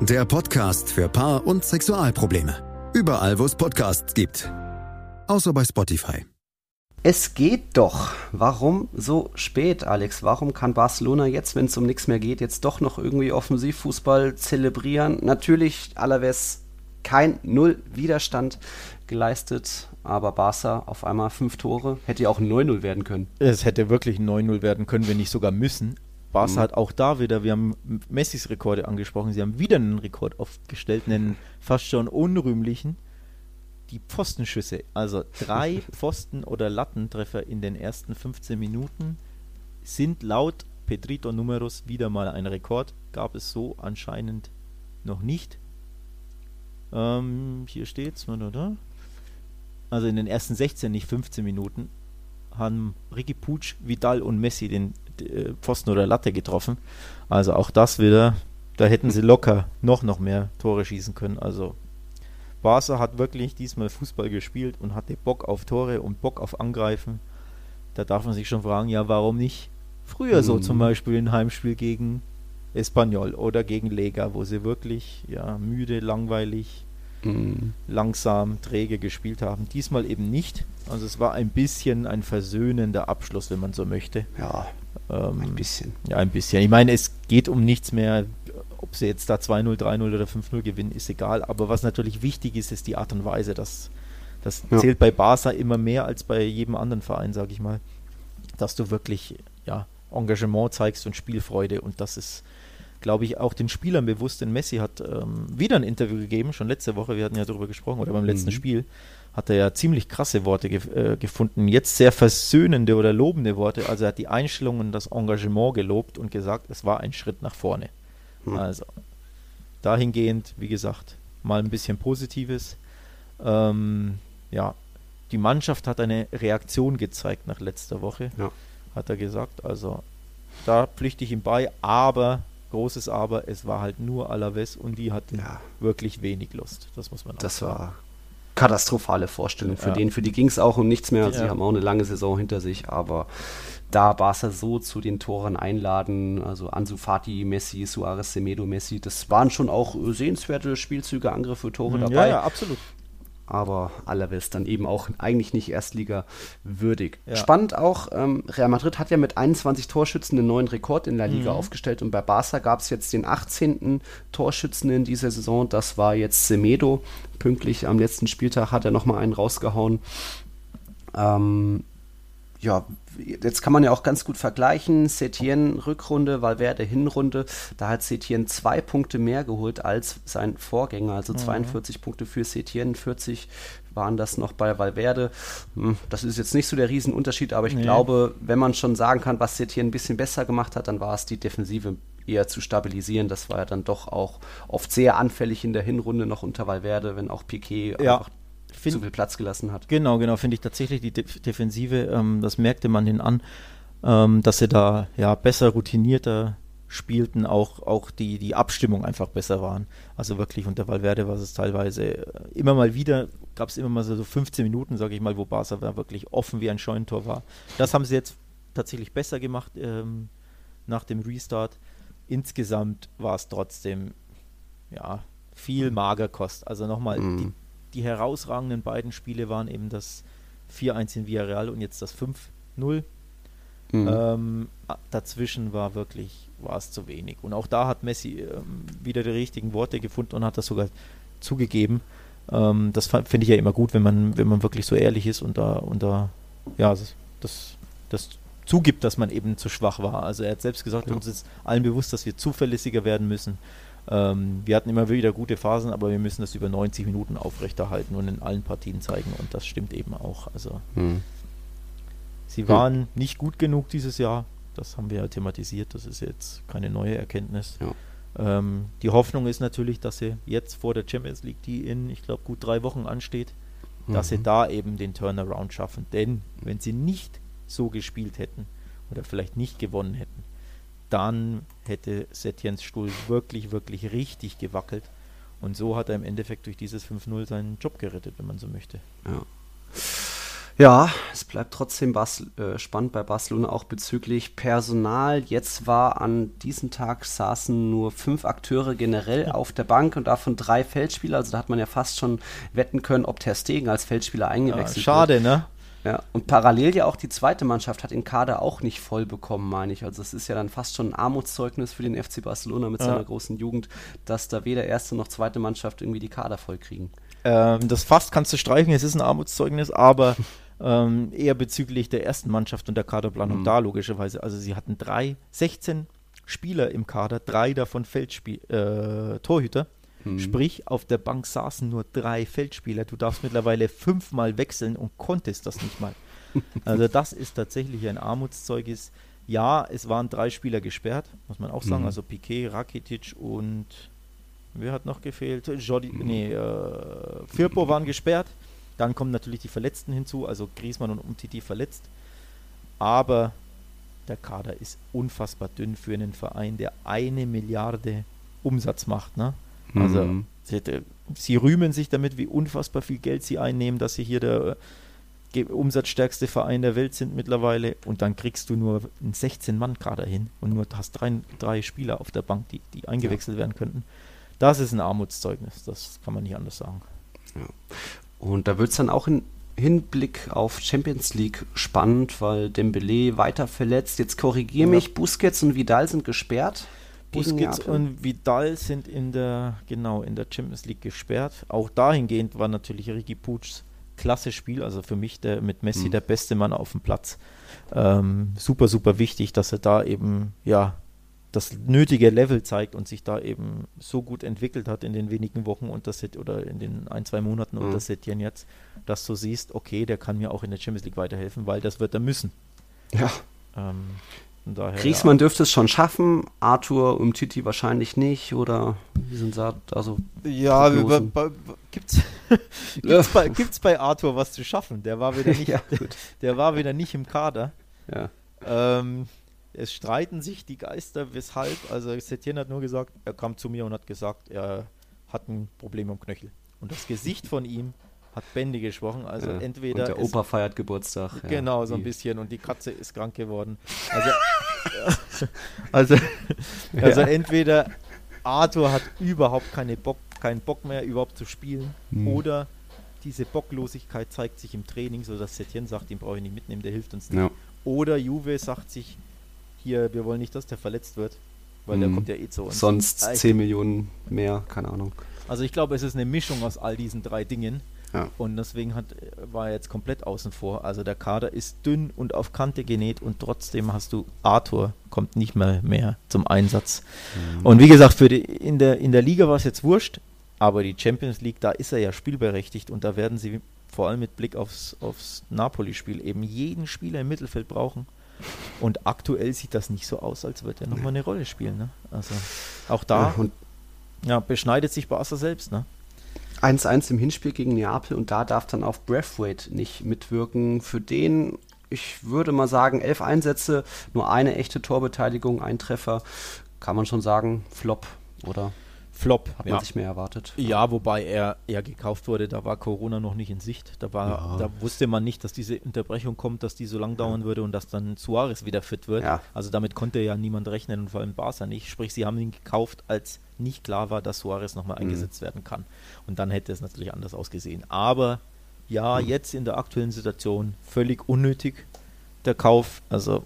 der Podcast für Paar- und Sexualprobleme. Überall, wo es Podcasts gibt. Außer bei Spotify. Es geht doch. Warum so spät, Alex? Warum kann Barcelona jetzt, wenn es um nichts mehr geht, jetzt doch noch irgendwie Offensivfußball zelebrieren? Natürlich, Alaves kein Null Widerstand geleistet, aber Barca auf einmal fünf Tore. Hätte ja auch ein 9-0 werden können. Es hätte wirklich ein 9-0 werden können, wenn nicht sogar müssen. Barca mhm. hat auch da wieder, wir haben Messis Rekorde angesprochen, sie haben wieder einen Rekord aufgestellt, einen fast schon unrühmlichen. Die Pfostenschüsse, also drei Pfosten- oder Lattentreffer in den ersten 15 Minuten, sind laut Pedrito Numerus wieder mal ein Rekord. Gab es so anscheinend noch nicht. Ähm, hier steht's, oder? Also in den ersten 16, nicht 15 Minuten, haben Ricky Puig, Vidal und Messi den Pfosten oder Latte getroffen. Also auch das wieder, da hätten sie locker noch, noch mehr Tore schießen können. Also Barca hat wirklich diesmal Fußball gespielt und hatte Bock auf Tore und Bock auf Angreifen. Da darf man sich schon fragen, ja, warum nicht früher mhm. so zum Beispiel ein Heimspiel gegen Espanyol oder gegen Lega, wo sie wirklich ja, müde, langweilig, mhm. langsam, träge gespielt haben. Diesmal eben nicht. Also es war ein bisschen ein versöhnender Abschluss, wenn man so möchte. Ja, ähm, ein bisschen. Ja, ein bisschen. Ich meine, es geht um nichts mehr. Ob sie jetzt da 2-0, 3-0 oder 5-0 gewinnen, ist egal. Aber was natürlich wichtig ist, ist die Art und Weise. Das, das ja. zählt bei Barca immer mehr als bei jedem anderen Verein, sage ich mal. Dass du wirklich ja, Engagement zeigst und Spielfreude. Und das ist glaube ich, auch den Spielern bewusst, denn Messi hat ähm, wieder ein Interview gegeben, schon letzte Woche, wir hatten ja darüber gesprochen, oder beim letzten mhm. Spiel, hat er ja ziemlich krasse Worte ge äh, gefunden, jetzt sehr versöhnende oder lobende Worte, also er hat die Einstellung und das Engagement gelobt und gesagt, es war ein Schritt nach vorne. Mhm. Also dahingehend, wie gesagt, mal ein bisschen Positives. Ähm, ja, die Mannschaft hat eine Reaktion gezeigt nach letzter Woche, ja. hat er gesagt. Also da pflichte ich ihm bei, aber großes Aber, es war halt nur Alaves und die hatten ja. wirklich wenig Lust. Das muss man auch Das sagen. war katastrophale Vorstellung für ja. den. Für die ging es auch um nichts mehr. Ja. Sie haben auch eine lange Saison hinter sich, aber da Barca so zu den Toren einladen, also Ansu Fati, Messi, Suarez, Semedo, Messi, das waren schon auch sehenswerte Spielzüge, Angriffe, Tore dabei. Ja, ja, absolut aber Alaves dann eben auch eigentlich nicht Erstliga würdig. Ja. Spannend auch, ähm, Real Madrid hat ja mit 21 Torschützen einen neuen Rekord in der Liga mhm. aufgestellt und bei Barca gab es jetzt den 18. Torschützen in dieser Saison, das war jetzt Semedo. Pünktlich am letzten Spieltag hat er nochmal einen rausgehauen. Ähm, ja, jetzt kann man ja auch ganz gut vergleichen. Setien Rückrunde, Valverde Hinrunde. Da hat Setien zwei Punkte mehr geholt als sein Vorgänger. Also mhm. 42 Punkte für Setien, 40 waren das noch bei Valverde. Hm, das ist jetzt nicht so der Riesenunterschied, aber ich nee. glaube, wenn man schon sagen kann, was Setien ein bisschen besser gemacht hat, dann war es die Defensive eher zu stabilisieren. Das war ja dann doch auch oft sehr anfällig in der Hinrunde noch unter Valverde, wenn auch Piquet ja. einfach find, zu viel Platz gelassen hat. Genau, genau, finde ich tatsächlich die De Defensive, ähm, das merkte man hin an, ähm, dass sie da ja besser routinierter spielten, auch, auch die, die Abstimmung einfach besser waren. Also wirklich unter Valverde war es teilweise äh, immer mal wieder, gab es immer mal so 15 Minuten, sage ich mal, wo Barca wirklich offen wie ein Scheunentor war. Das haben sie jetzt tatsächlich besser gemacht ähm, nach dem Restart. Insgesamt war es trotzdem ja viel Magerkost. Also nochmal, mm. die, die herausragenden beiden Spiele waren eben das 4-1 in Villarreal und jetzt das 5-0. Mhm. Ähm, dazwischen war wirklich, war es zu wenig. Und auch da hat Messi ähm, wieder die richtigen Worte gefunden und hat das sogar zugegeben. Ähm, das finde ich ja immer gut, wenn man, wenn man wirklich so ehrlich ist und da, und da ja, das, das, das zugibt, dass man eben zu schwach war. Also er hat selbst gesagt, ja. uns ist allen bewusst, dass wir zuverlässiger werden müssen. Ähm, wir hatten immer wieder gute Phasen, aber wir müssen das über 90 Minuten aufrechterhalten und in allen Partien zeigen und das stimmt eben auch. Also hm. sie waren hm. nicht gut genug dieses Jahr, das haben wir ja thematisiert, das ist jetzt keine neue Erkenntnis. Ja. Ähm, die Hoffnung ist natürlich, dass sie jetzt vor der Champions League, die in, ich glaube, gut drei Wochen ansteht, mhm. dass sie mhm. da eben den Turnaround schaffen. Denn wenn sie nicht so gespielt hätten oder vielleicht nicht gewonnen hätten, dann hätte Setjens Stuhl wirklich, wirklich richtig gewackelt. Und so hat er im Endeffekt durch dieses 5-0 seinen Job gerettet, wenn man so möchte. Ja. Ja, es bleibt trotzdem Bas äh, spannend bei Barcelona auch bezüglich Personal. Jetzt war an diesem Tag saßen nur fünf Akteure generell auf der Bank und davon drei Feldspieler. Also da hat man ja fast schon wetten können, ob Ter Stegen als Feldspieler eingewechselt ja, schade, wird. Schade, ne? Ja, und parallel ja auch die zweite Mannschaft hat den Kader auch nicht voll bekommen, meine ich. Also es ist ja dann fast schon ein Armutszeugnis für den FC Barcelona mit ja. seiner großen Jugend, dass da weder erste noch zweite Mannschaft irgendwie die Kader voll kriegen. Ähm, das fast kannst du streichen, es ist ein Armutszeugnis, aber ähm, eher bezüglich der ersten Mannschaft und der Kaderplanung mhm. da logischerweise. Also sie hatten drei, 16 Spieler im Kader, drei davon Feldspiel, äh, Torhüter. Mhm. Sprich, auf der Bank saßen nur drei Feldspieler. Du darfst mittlerweile fünfmal wechseln und konntest das nicht mal. Also das ist tatsächlich ein Armutszeugnis. Ja, es waren drei Spieler gesperrt, muss man auch sagen. Mhm. Also Piquet, Rakitic und wer hat noch gefehlt? Jordi, mhm. nee, äh, Firpo waren gesperrt. Dann kommen natürlich die Verletzten hinzu, also Griezmann und Umtiti verletzt. Aber der Kader ist unfassbar dünn für einen Verein, der eine Milliarde Umsatz macht. Ne? Also mhm. sie, sie, rühmen sich damit, wie unfassbar viel Geld sie einnehmen, dass sie hier der äh, umsatzstärkste Verein der Welt sind mittlerweile. Und dann kriegst du nur einen 16-Mann-Kader hin und nur hast drei, drei Spieler auf der Bank, die, die eingewechselt ja. werden könnten. Das ist ein Armutszeugnis, das kann man nicht anders sagen. Ja. Und da wird es dann auch in Hinblick auf Champions League spannend, weil Dembele weiter verletzt. Jetzt korrigiere mich, Busquets und Vidal sind gesperrt. Busquets und Vidal sind in der, genau, in der Champions League gesperrt. Auch dahingehend war natürlich Ricky Puig's klasse Spiel, also für mich der mit Messi mhm. der beste Mann auf dem Platz. Ähm, super, super wichtig, dass er da eben, ja, das nötige Level zeigt und sich da eben so gut entwickelt hat in den wenigen Wochen und das oder in den ein, zwei Monaten mhm. unter Setien jetzt, dass du siehst, okay, der kann mir auch in der Champions League weiterhelfen, weil das wird er müssen. Ja. Ähm, daher, Griezmann ja. dürfte es schon schaffen, Arthur und Titi wahrscheinlich nicht, oder wie sind da so? Ja, gibt es bei, gibt's bei Arthur was zu schaffen? Der war wieder nicht, ja, der, der, war wieder nicht im Kader. Ja. Ähm, es streiten sich die Geister, weshalb. Also Setien hat nur gesagt, er kam zu mir und hat gesagt, er hat ein Problem am Knöchel. Und das Gesicht von ihm hat Bände gesprochen. Also ja, entweder. Und der Opa feiert Geburtstag. Genau, ja, so ein bisschen. Und die Katze ist krank geworden. Also, also, also ja. entweder Arthur hat überhaupt keine Bock, keinen Bock mehr, überhaupt zu spielen. Mhm. Oder diese Bocklosigkeit zeigt sich im Training, sodass Setien sagt, den brauche ich nicht mitnehmen, der hilft uns nicht. Oder Juve sagt sich, hier, wir wollen nicht, dass der verletzt wird, weil mhm. der kommt ja eh zu uns. Sonst ja, 10 Millionen mehr, keine Ahnung. Also ich glaube, es ist eine Mischung aus all diesen drei Dingen. Ja. Und deswegen hat, war er jetzt komplett außen vor. Also der Kader ist dünn und auf Kante genäht und trotzdem hast du Arthur, kommt nicht mehr, mehr zum Einsatz. Mhm. Und wie gesagt, für die, in, der, in der Liga war es jetzt wurscht, aber die Champions League, da ist er ja spielberechtigt und da werden sie vor allem mit Blick aufs, aufs Napoli-Spiel eben jeden Spieler im Mittelfeld brauchen. Und aktuell sieht das nicht so aus, als würde er nochmal eine Rolle spielen. Ne? Also auch da ja, ja, beschneidet sich Barca selbst. Ne? 1-1 im Hinspiel gegen Neapel und da darf dann auch Breathwaite nicht mitwirken. Für den, ich würde mal sagen, elf Einsätze, nur eine echte Torbeteiligung, ein Treffer. Kann man schon sagen, Flop, oder? Flop. Hat man ja. sich mehr erwartet. Ja, wobei er, er gekauft wurde, da war Corona noch nicht in Sicht. Da, war, ja. da wusste man nicht, dass diese Unterbrechung kommt, dass die so lang dauern würde und dass dann Suarez wieder fit wird. Ja. Also damit konnte ja niemand rechnen und vor allem Barca nicht. Sprich, sie haben ihn gekauft, als nicht klar war, dass Suarez nochmal mhm. eingesetzt werden kann. Und dann hätte es natürlich anders ausgesehen. Aber ja, mhm. jetzt in der aktuellen Situation völlig unnötig der Kauf. Also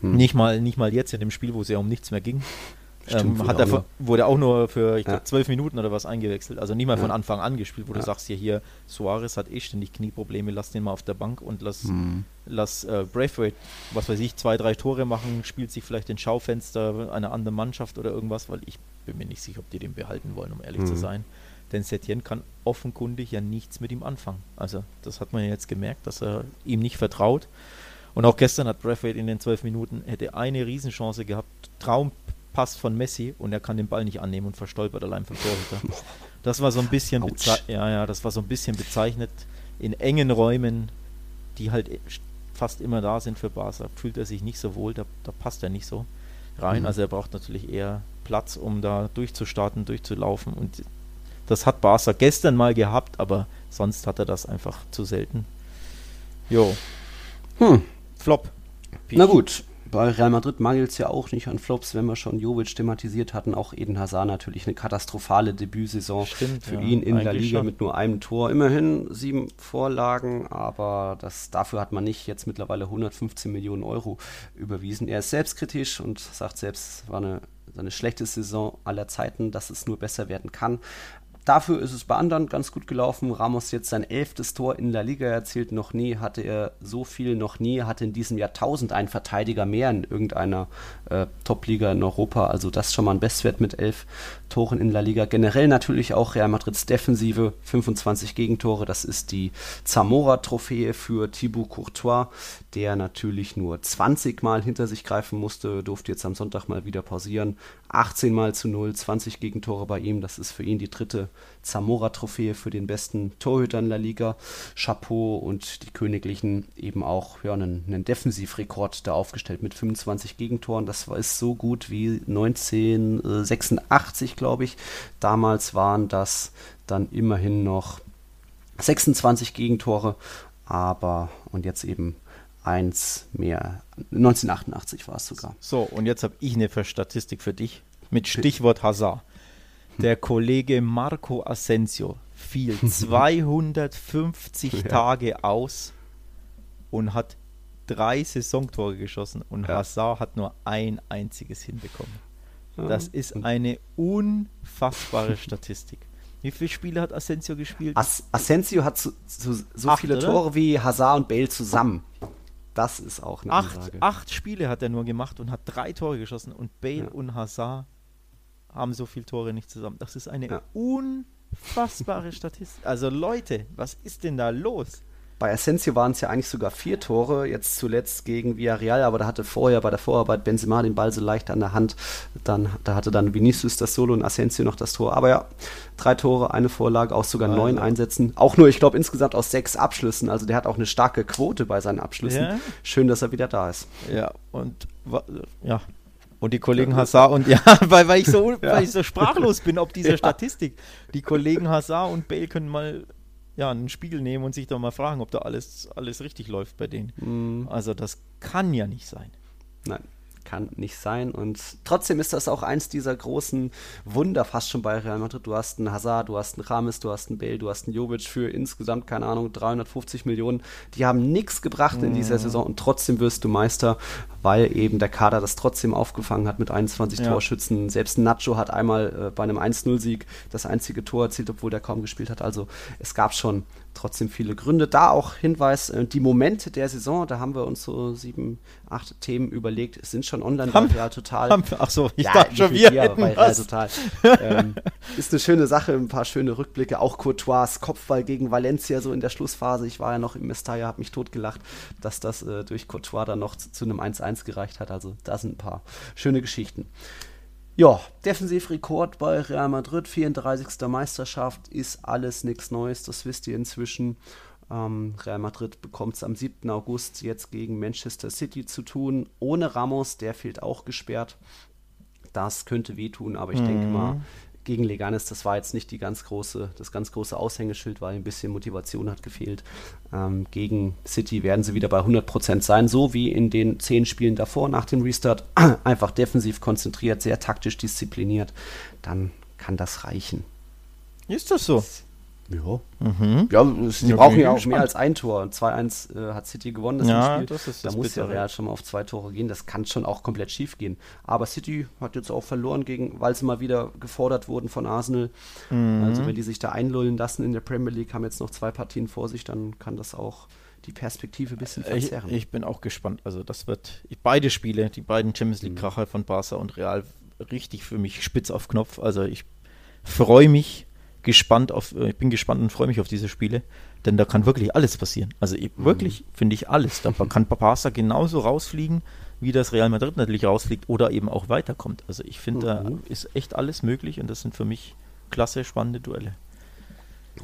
mhm. nicht, mal, nicht mal jetzt in dem Spiel, wo es ja um nichts mehr ging. Stimmt, ähm, hat er, wurde auch nur für, ich glaube, zwölf Minuten oder was eingewechselt. Also nicht mal von Anfang an gespielt, wo du sagst, hier, hier, Suarez hat eh ständig Knieprobleme, lass den mal auf der Bank und lass, mhm. lass äh, Braithwaite, was weiß ich, zwei, drei Tore machen, spielt sich vielleicht den Schaufenster einer anderen Mannschaft oder irgendwas, weil ich bin mir nicht sicher, ob die den behalten wollen, um ehrlich mhm. zu sein. Denn Setien kann offenkundig ja nichts mit ihm anfangen. Also das hat man ja jetzt gemerkt, dass er ihm nicht vertraut. Und auch gestern hat Braithwaite in den zwölf Minuten, hätte eine Riesenchance gehabt, Traum Pass von Messi und er kann den Ball nicht annehmen und verstolpert allein vom Torhüter. Das war so ein bisschen ja, ja, das war so ein bisschen bezeichnet in engen Räumen, die halt fast immer da sind für Barca, fühlt er sich nicht so wohl, da, da passt er nicht so rein. Mhm. Also er braucht natürlich eher Platz, um da durchzustarten, durchzulaufen und das hat Barca gestern mal gehabt, aber sonst hat er das einfach zu selten. Jo. Hm. Flop. Peach. Na gut, bei Real Madrid mangelt es ja auch nicht an Flops, wenn wir schon Jovic thematisiert hatten. Auch Eden Hazard natürlich eine katastrophale Debütsaison Stimmt, für ja, ihn in der Liga schon. mit nur einem Tor. Immerhin sieben Vorlagen, aber das, dafür hat man nicht jetzt mittlerweile 115 Millionen Euro überwiesen. Er ist selbstkritisch und sagt selbst, es war eine seine schlechteste Saison aller Zeiten, dass es nur besser werden kann Dafür ist es bei anderen ganz gut gelaufen. Ramos jetzt sein elftes Tor in La Liga erzielt. Noch nie hatte er so viel, noch nie hatte in diesem Jahrtausend ein Verteidiger mehr in irgendeiner äh, Top-Liga in Europa. Also das schon mal ein Bestwert mit elf Toren in La Liga. Generell natürlich auch Real Madrids Defensive, 25 Gegentore. Das ist die Zamora-Trophäe für Thibaut Courtois, der natürlich nur 20 Mal hinter sich greifen musste, durfte jetzt am Sonntag mal wieder pausieren. 18 Mal zu 0, 20 Gegentore bei ihm. Das ist für ihn die dritte Zamora-Trophäe für den besten Torhüter in der Liga. Chapeau und die Königlichen eben auch ja, einen, einen Defensivrekord da aufgestellt mit 25 Gegentoren. Das ist so gut wie 1986, glaube ich. Damals waren das dann immerhin noch 26 Gegentore. Aber und jetzt eben eins mehr. 1988 war es sogar. So, und jetzt habe ich eine Statistik für dich mit Stichwort Hazard. Der Kollege Marco Asensio fiel 250 ja. Tage aus und hat drei Saisontore geschossen und ja. Hazard hat nur ein einziges hinbekommen. Das ist eine unfassbare Statistik. Wie viele Spiele hat Asensio gespielt? As Asensio hat so, so, so Acht, viele oder? Tore wie Hazard und Bale zusammen. Das ist auch eine acht, acht Spiele hat er nur gemacht und hat drei Tore geschossen und Bale ja. und Hazard haben so viele Tore nicht zusammen. Das ist eine ja. unfassbare Statistik. Also Leute, was ist denn da los? Bei Asensio waren es ja eigentlich sogar vier Tore, jetzt zuletzt gegen Villarreal, aber da hatte vorher bei der Vorarbeit Benzema den Ball so leicht an der Hand. Dann, da hatte dann Vinicius das Solo und Asensio noch das Tor. Aber ja, drei Tore, eine Vorlage, auch sogar neun Einsätzen. Auch nur, ich glaube, insgesamt aus sechs Abschlüssen. Also der hat auch eine starke Quote bei seinen Abschlüssen. Ja. Schön, dass er wieder da ist. Ja, und ja, und die Kollegen Hazard und ja, weil, weil, ich so, ja. weil ich so sprachlos bin ob diese ja. Statistik. Die Kollegen Hazard und Bale können mal ja, einen Spiegel nehmen und sich doch mal fragen, ob da alles, alles richtig läuft bei denen. Mhm. Also das kann ja nicht sein. Nein kann nicht sein. Und trotzdem ist das auch eins dieser großen Wunder fast schon bei Real Madrid. Du hast einen Hazard, du hast einen Rames, du hast einen Bale, du hast einen Jovic für insgesamt, keine Ahnung, 350 Millionen. Die haben nichts gebracht mhm. in dieser mhm. Saison und trotzdem wirst du Meister, weil eben der Kader das trotzdem aufgefangen hat mit 21 ja. Torschützen. Selbst Nacho hat einmal äh, bei einem 1-0-Sieg das einzige Tor erzielt, obwohl der kaum gespielt hat. Also es gab schon trotzdem viele Gründe. Da auch Hinweis, äh, die Momente der Saison, da haben wir uns so sieben, acht Themen überlegt, sind schon online haben, bei Real Total. Haben, ach so, ich ja, dachte schon, wir hier, bei Real Total. ähm, ist eine schöne Sache, ein paar schöne Rückblicke. Auch Courtois Kopfball gegen Valencia so in der Schlussphase. Ich war ja noch im Mestalla, habe mich totgelacht, dass das äh, durch Courtois dann noch zu, zu einem 1-1 gereicht hat. Also da sind ein paar schöne Geschichten. Ja, Defensivrekord bei Real Madrid, 34. Meisterschaft, ist alles nichts Neues, das wisst ihr inzwischen. Ähm, Real Madrid bekommt es am 7. August jetzt gegen Manchester City zu tun. Ohne Ramos, der fehlt auch gesperrt. Das könnte wehtun, aber ich mhm. denke mal, gegen Leganes, das war jetzt nicht die ganz große, das ganz große Aushängeschild, weil ein bisschen Motivation hat gefehlt. Ähm, gegen City werden sie wieder bei 100% sein, so wie in den zehn Spielen davor nach dem Restart. Einfach defensiv konzentriert, sehr taktisch diszipliniert. Dann kann das reichen. Ist das so? Ja. Mhm. Ja, sie ja, brauchen ja auch gespannt. mehr als ein Tor. 2-1 äh, hat City gewonnen, das ja, Spiel. Das ist da muss ja Real schon mal auf zwei Tore gehen. Das kann schon auch komplett schief gehen. Aber City hat jetzt auch verloren, gegen, weil sie mal wieder gefordert wurden von Arsenal. Mhm. Also wenn die sich da einlullen lassen in der Premier League, haben jetzt noch zwei Partien vor sich, dann kann das auch die Perspektive ein bisschen verzerren. Ich, ich, bin auch gespannt. Also das wird beide Spiele, die beiden Champions League Kracher mhm. von Barca und Real, richtig für mich spitz auf Knopf. Also ich freue mich gespannt auf, äh, ich bin gespannt und freue mich auf diese Spiele, denn da kann wirklich alles passieren. Also mhm. wirklich finde ich alles. Da kann Barca genauso rausfliegen, wie das Real Madrid natürlich rausfliegt oder eben auch weiterkommt. Also ich finde, mhm. da ist echt alles möglich und das sind für mich klasse, spannende Duelle.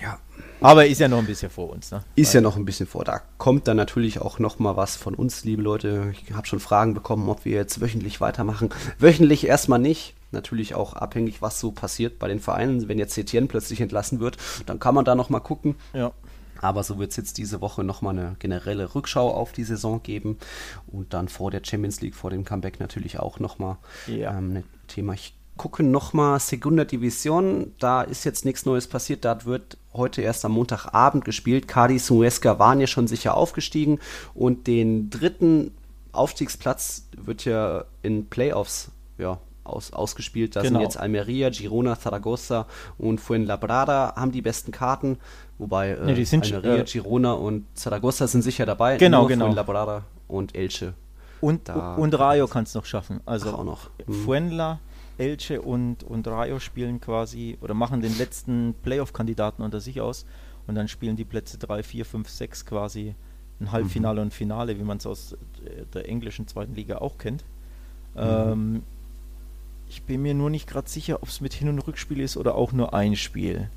Ja. Aber ist ja noch ein bisschen vor uns. Ne? Ist ja noch ein bisschen vor. Da kommt dann natürlich auch noch mal was von uns, liebe Leute. Ich habe schon Fragen bekommen, ob wir jetzt wöchentlich weitermachen. Wöchentlich erstmal nicht. Natürlich auch abhängig, was so passiert bei den Vereinen. Wenn jetzt Etienne plötzlich entlassen wird, dann kann man da noch mal gucken. Ja. Aber so wird es jetzt diese Woche nochmal eine generelle Rückschau auf die Saison geben und dann vor der Champions League, vor dem Comeback natürlich auch nochmal ja. ähm, ein Thema. Ich gucke nochmal Segunda Division. Da ist jetzt nichts Neues passiert. Da wird heute erst am Montagabend gespielt. Cadiz und Huesca waren ja schon sicher aufgestiegen und den dritten Aufstiegsplatz wird ja in Playoffs ja, aus, ausgespielt. Da Genau. sind jetzt Almeria, Girona, Zaragoza und Fuenlabrada haben die besten Karten. Wobei äh, Nee, die sind, Almeria, äh, Girona und Zaragoza sind sicher dabei. Genau, Nur genau. Fuenlabrada und Elche. Und, Da- und Rayo kann es noch schaffen. Also Ach, auch noch. Mhm. Fuenla, Elche und, und Rayo spielen quasi oder machen den letzten Playoff-Kandidaten unter sich aus und dann spielen die Plätze 3, 4, 5, 6 quasi ein Halbfinale und Finale, wie man es aus der englischen zweiten Liga auch kennt. Ähm, ich bin mir nur nicht gerade sicher, ob es mit Hin- und Rückspiel ist oder auch nur ein Spiel.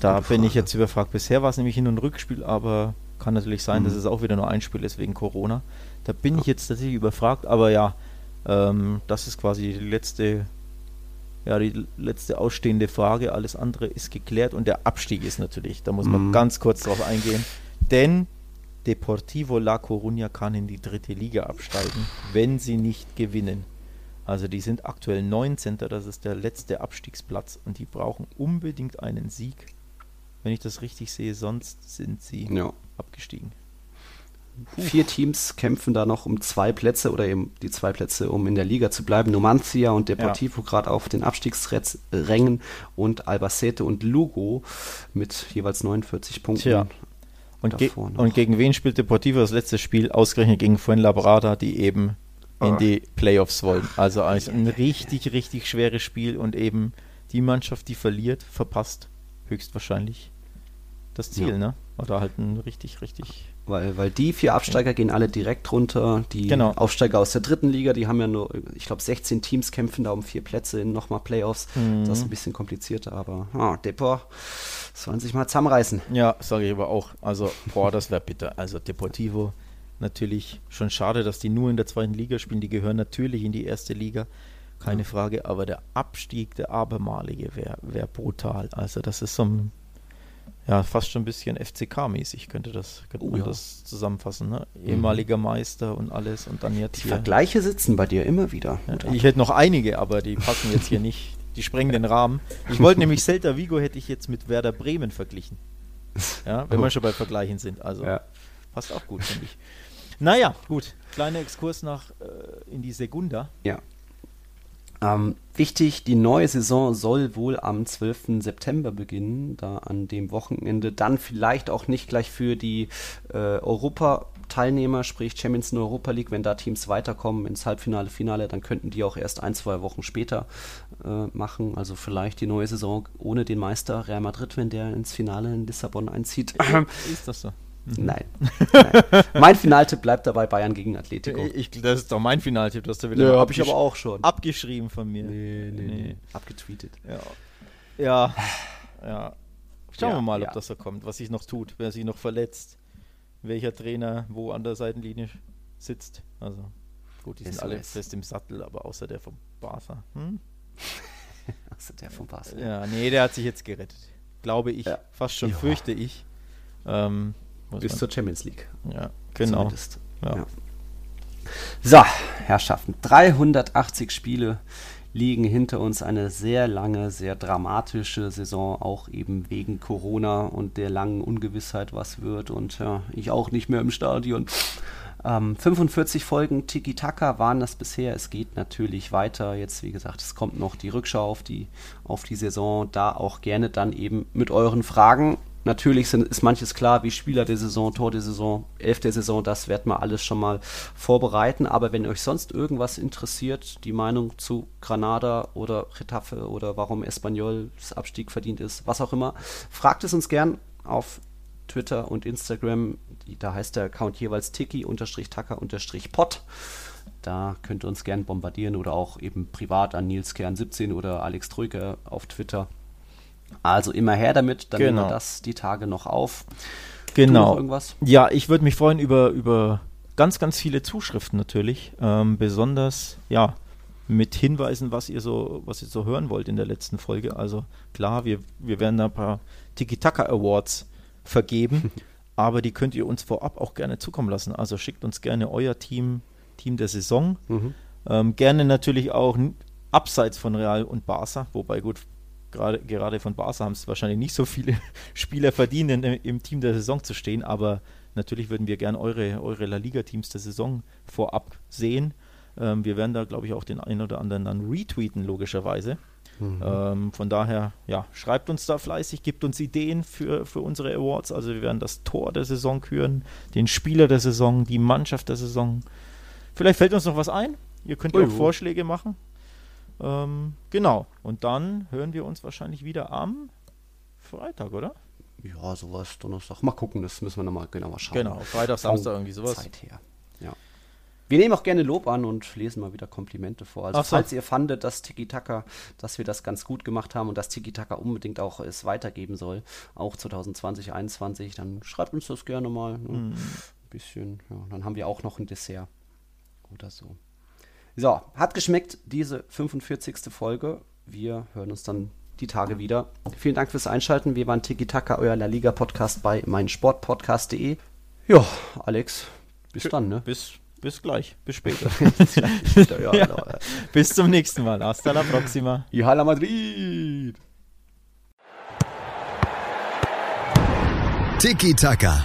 Da bin ich jetzt überfragt. Bisher war es nämlich Hin- und Rückspiel, aber kann natürlich sein, dass es auch wieder nur ein Spiel ist wegen Corona. Da bin ich jetzt tatsächlich überfragt, aber ja, ähm, das ist quasi die letzte, ja, die letzte ausstehende Frage. Alles andere ist geklärt und der Abstieg ist natürlich, da muss man Mhm. ganz kurz drauf eingehen, denn Deportivo La Coruña kann in die dritte Liga absteigen, wenn sie nicht gewinnen. Also die sind aktuell 19. Das ist der letzte Abstiegsplatz und die brauchen unbedingt einen Sieg. Wenn ich das richtig sehe, sonst sind sie Ja. abgestiegen. Vier Teams kämpfen da noch um zwei Plätze oder eben die zwei Plätze, um in der Liga zu bleiben. Numancia und Deportivo gerade auf den Abstiegsrängen und Albacete und Lugo mit jeweils 49 Punkten. Tja. Und, ge noch. und gegen wen spielt Deportivo das letzte Spiel? Ausgerechnet gegen Fuenlabrada, die eben in Ah. die Playoffs wollen. Also ein richtig, richtig schweres Spiel und eben die Mannschaft, die verliert, verpasst höchstwahrscheinlich das Ziel, Ja. ne? Oder halt ein richtig, richtig. Weil, weil die vier Absteiger gehen alle direkt runter. Die Genau. Aufsteiger aus der dritten Liga, die haben ja nur, ich glaube, 16 Teams kämpfen da um vier Plätze in nochmal Playoffs. Mhm. Das ist ein bisschen komplizierter, aber ah, Depor sollen sich mal zusammenreißen. Ja, sage ich aber auch. Also, boah, das wäre bitter. Also Deportivo natürlich schon schade, dass die nur in der zweiten Liga spielen. Die gehören natürlich in die erste Liga, keine Frage. Aber der Abstieg, der abermalige, wäre wär brutal. Also das ist so ein, ja, fast schon ein bisschen FCK-mäßig könnte das, könnte Oh man ja. das zusammenfassen. Ne? Ehemaliger Meister und alles und dann jetzt Die hier. Vergleiche sitzen bei dir immer wieder. Ja, ich hätte noch einige, aber die passen jetzt hier nicht. Die sprengen den Rahmen. Ich wollte nämlich Celta Vigo hätte ich jetzt mit Werder Bremen verglichen. Ja, wenn wir schon bei Vergleichen sind. Also Ja. passt auch gut, finde ich. Naja, gut. Kleiner Exkurs nach äh, in die Segunda. Ja. Ähm, wichtig, die neue Saison soll wohl am 12. September beginnen, da an dem Wochenende dann vielleicht auch nicht gleich für die äh, Europa-Teilnehmer, sprich Champions in Europa League, wenn da Teams weiterkommen ins Halbfinale, Finale, dann könnten die auch erst ein, zwei Wochen später äh, machen. Also vielleicht die neue Saison ohne den Meister Real Madrid, wenn der ins Finale in Lissabon einzieht. Ist das so? Nein. Nein. Mein Finaltipp bleibt dabei Bayern gegen Atletico. Ich, das ist doch mein Finaltipp, das du wieder Ja, mal hab ich aber auch schon. abgeschrieben von mir. Nee, nee, Nee. nee. Abgetweetet. Ja. Ja. ja. Schauen Ja, wir mal, ob ja. das so kommt, was sich noch tut, wer sich noch verletzt, welcher Trainer wo an der Seitenlinie sitzt. Also gut, die sind alle SOS. fest im Sattel, aber außer der vom Barca. Hm? Achso, der von Basel. Ja, nee, der hat sich jetzt gerettet. Glaube ich, Ja. fast schon Ja. fürchte ich. Ähm, Bis zur Champions League. ja, genau. Ja. Ja. So, Herrschaften. 380 Spiele liegen hinter uns. Eine sehr lange, sehr dramatische Saison, auch eben wegen Corona und der langen Ungewissheit, was wird. Und ja, ich auch nicht mehr im Stadion. Ähm, 45 Folgen Tiki-Taka waren das bisher. Es geht natürlich weiter. Jetzt, wie gesagt, es kommt noch die Rückschau auf die, auf die Saison. Da auch gerne dann eben mit euren Fragen. Natürlich sind, ist manches klar, wie Spieler der Saison, Tor der Saison, Elf der Saison, das werden wir alles schon mal vorbereiten. Aber wenn euch sonst irgendwas interessiert, die Meinung zu Granada oder Getafe oder warum Espanyol das Abstieg verdient ist, was auch immer, fragt es uns gern auf Twitter und Instagram. Da heißt der Account jeweils tiki-taka-pot. Da könnt ihr uns gern bombardieren oder auch eben privat an Nils Kern 17 oder Alex Trüger auf Twitter. Also immer her damit, dann nehmen Genau. wir das die Tage noch auf. Genau. irgendwas? Ja, ich würde mich freuen über, über ganz, ganz viele Zuschriften natürlich. Ähm, besonders, ja, mit Hinweisen, was ihr so, was ihr so hören wollt in der letzten Folge. Also klar, wir, wir werden da ein paar Tiki-Taka Awards vergeben, aber die könnt ihr uns vorab auch gerne zukommen lassen. Also schickt uns gerne euer Team, Team der Saison. Mhm. Ähm, gerne natürlich auch abseits von Real und Barca, wobei gut, gerade, gerade von Barca haben es wahrscheinlich nicht so viele Spieler verdient, in, im Team der Saison zu stehen, aber natürlich würden wir gerne eure, eure La Liga-Teams der Saison vorab sehen. Ähm, wir werden da, glaube ich, auch den einen oder anderen dann retweeten, logischerweise. Mhm. Ähm, von daher, ja, schreibt uns da fleißig, gibt uns Ideen für, für unsere Awards. Also wir werden das Tor der Saison küren, den Spieler der Saison, die Mannschaft der Saison. Vielleicht fällt uns noch was ein. Ihr könnt ja auch Vorschläge machen. Ähm, genau. Und dann hören wir uns wahrscheinlich wieder am Freitag, oder? Ja, sowas, Donnerstag. Mal gucken, das müssen wir nochmal genauer schauen. Genau, Freitag, Samstag, irgendwie sowas. Zeit her. Ja. Wir nehmen auch gerne Lob an und lesen mal wieder Komplimente vor. Also, so. falls ihr fandet, dass Tiki-Taka, dass wir das ganz gut gemacht haben und dass Tiki-Taka unbedingt auch es weitergeben soll, auch 2020, 2021, dann schreibt uns das gerne mal. Ne? Mm. Ein bisschen, ja. Dann haben wir auch noch ein Dessert oder so. So, hat geschmeckt, diese 45. Folge. Wir hören uns dann die Tage wieder. Vielen Dank fürs Einschalten. Wir waren Tiki Taka, euer La Liga Podcast bei meinsportpodcast.de. Ja, Alex, bis dann, ne? Bis, bis gleich, bis später. ja, ja. Bis zum nächsten Mal. Hasta la próxima. Y Hala Madrid. Tiki Taka,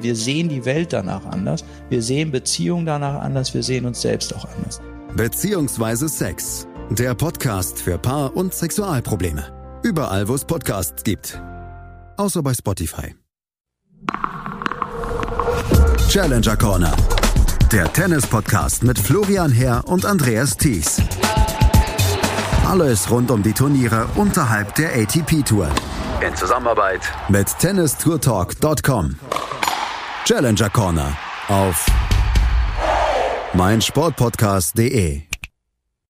Wir sehen die Welt danach anders, wir sehen Beziehungen danach anders, wir sehen uns selbst auch anders. Beziehungsweise Sex der Podcast für Paar- und Sexualprobleme. Überall, wo es Podcasts gibt. Außer bei Spotify. Challenger Corner. Der Tennis-Podcast mit Florian Herr und Andreas Thies. Alles rund um die Turniere unterhalb der ATP-Tour. In Zusammenarbeit mit tennistourtalk.com. Challenger Corner auf meinsportpodcast.de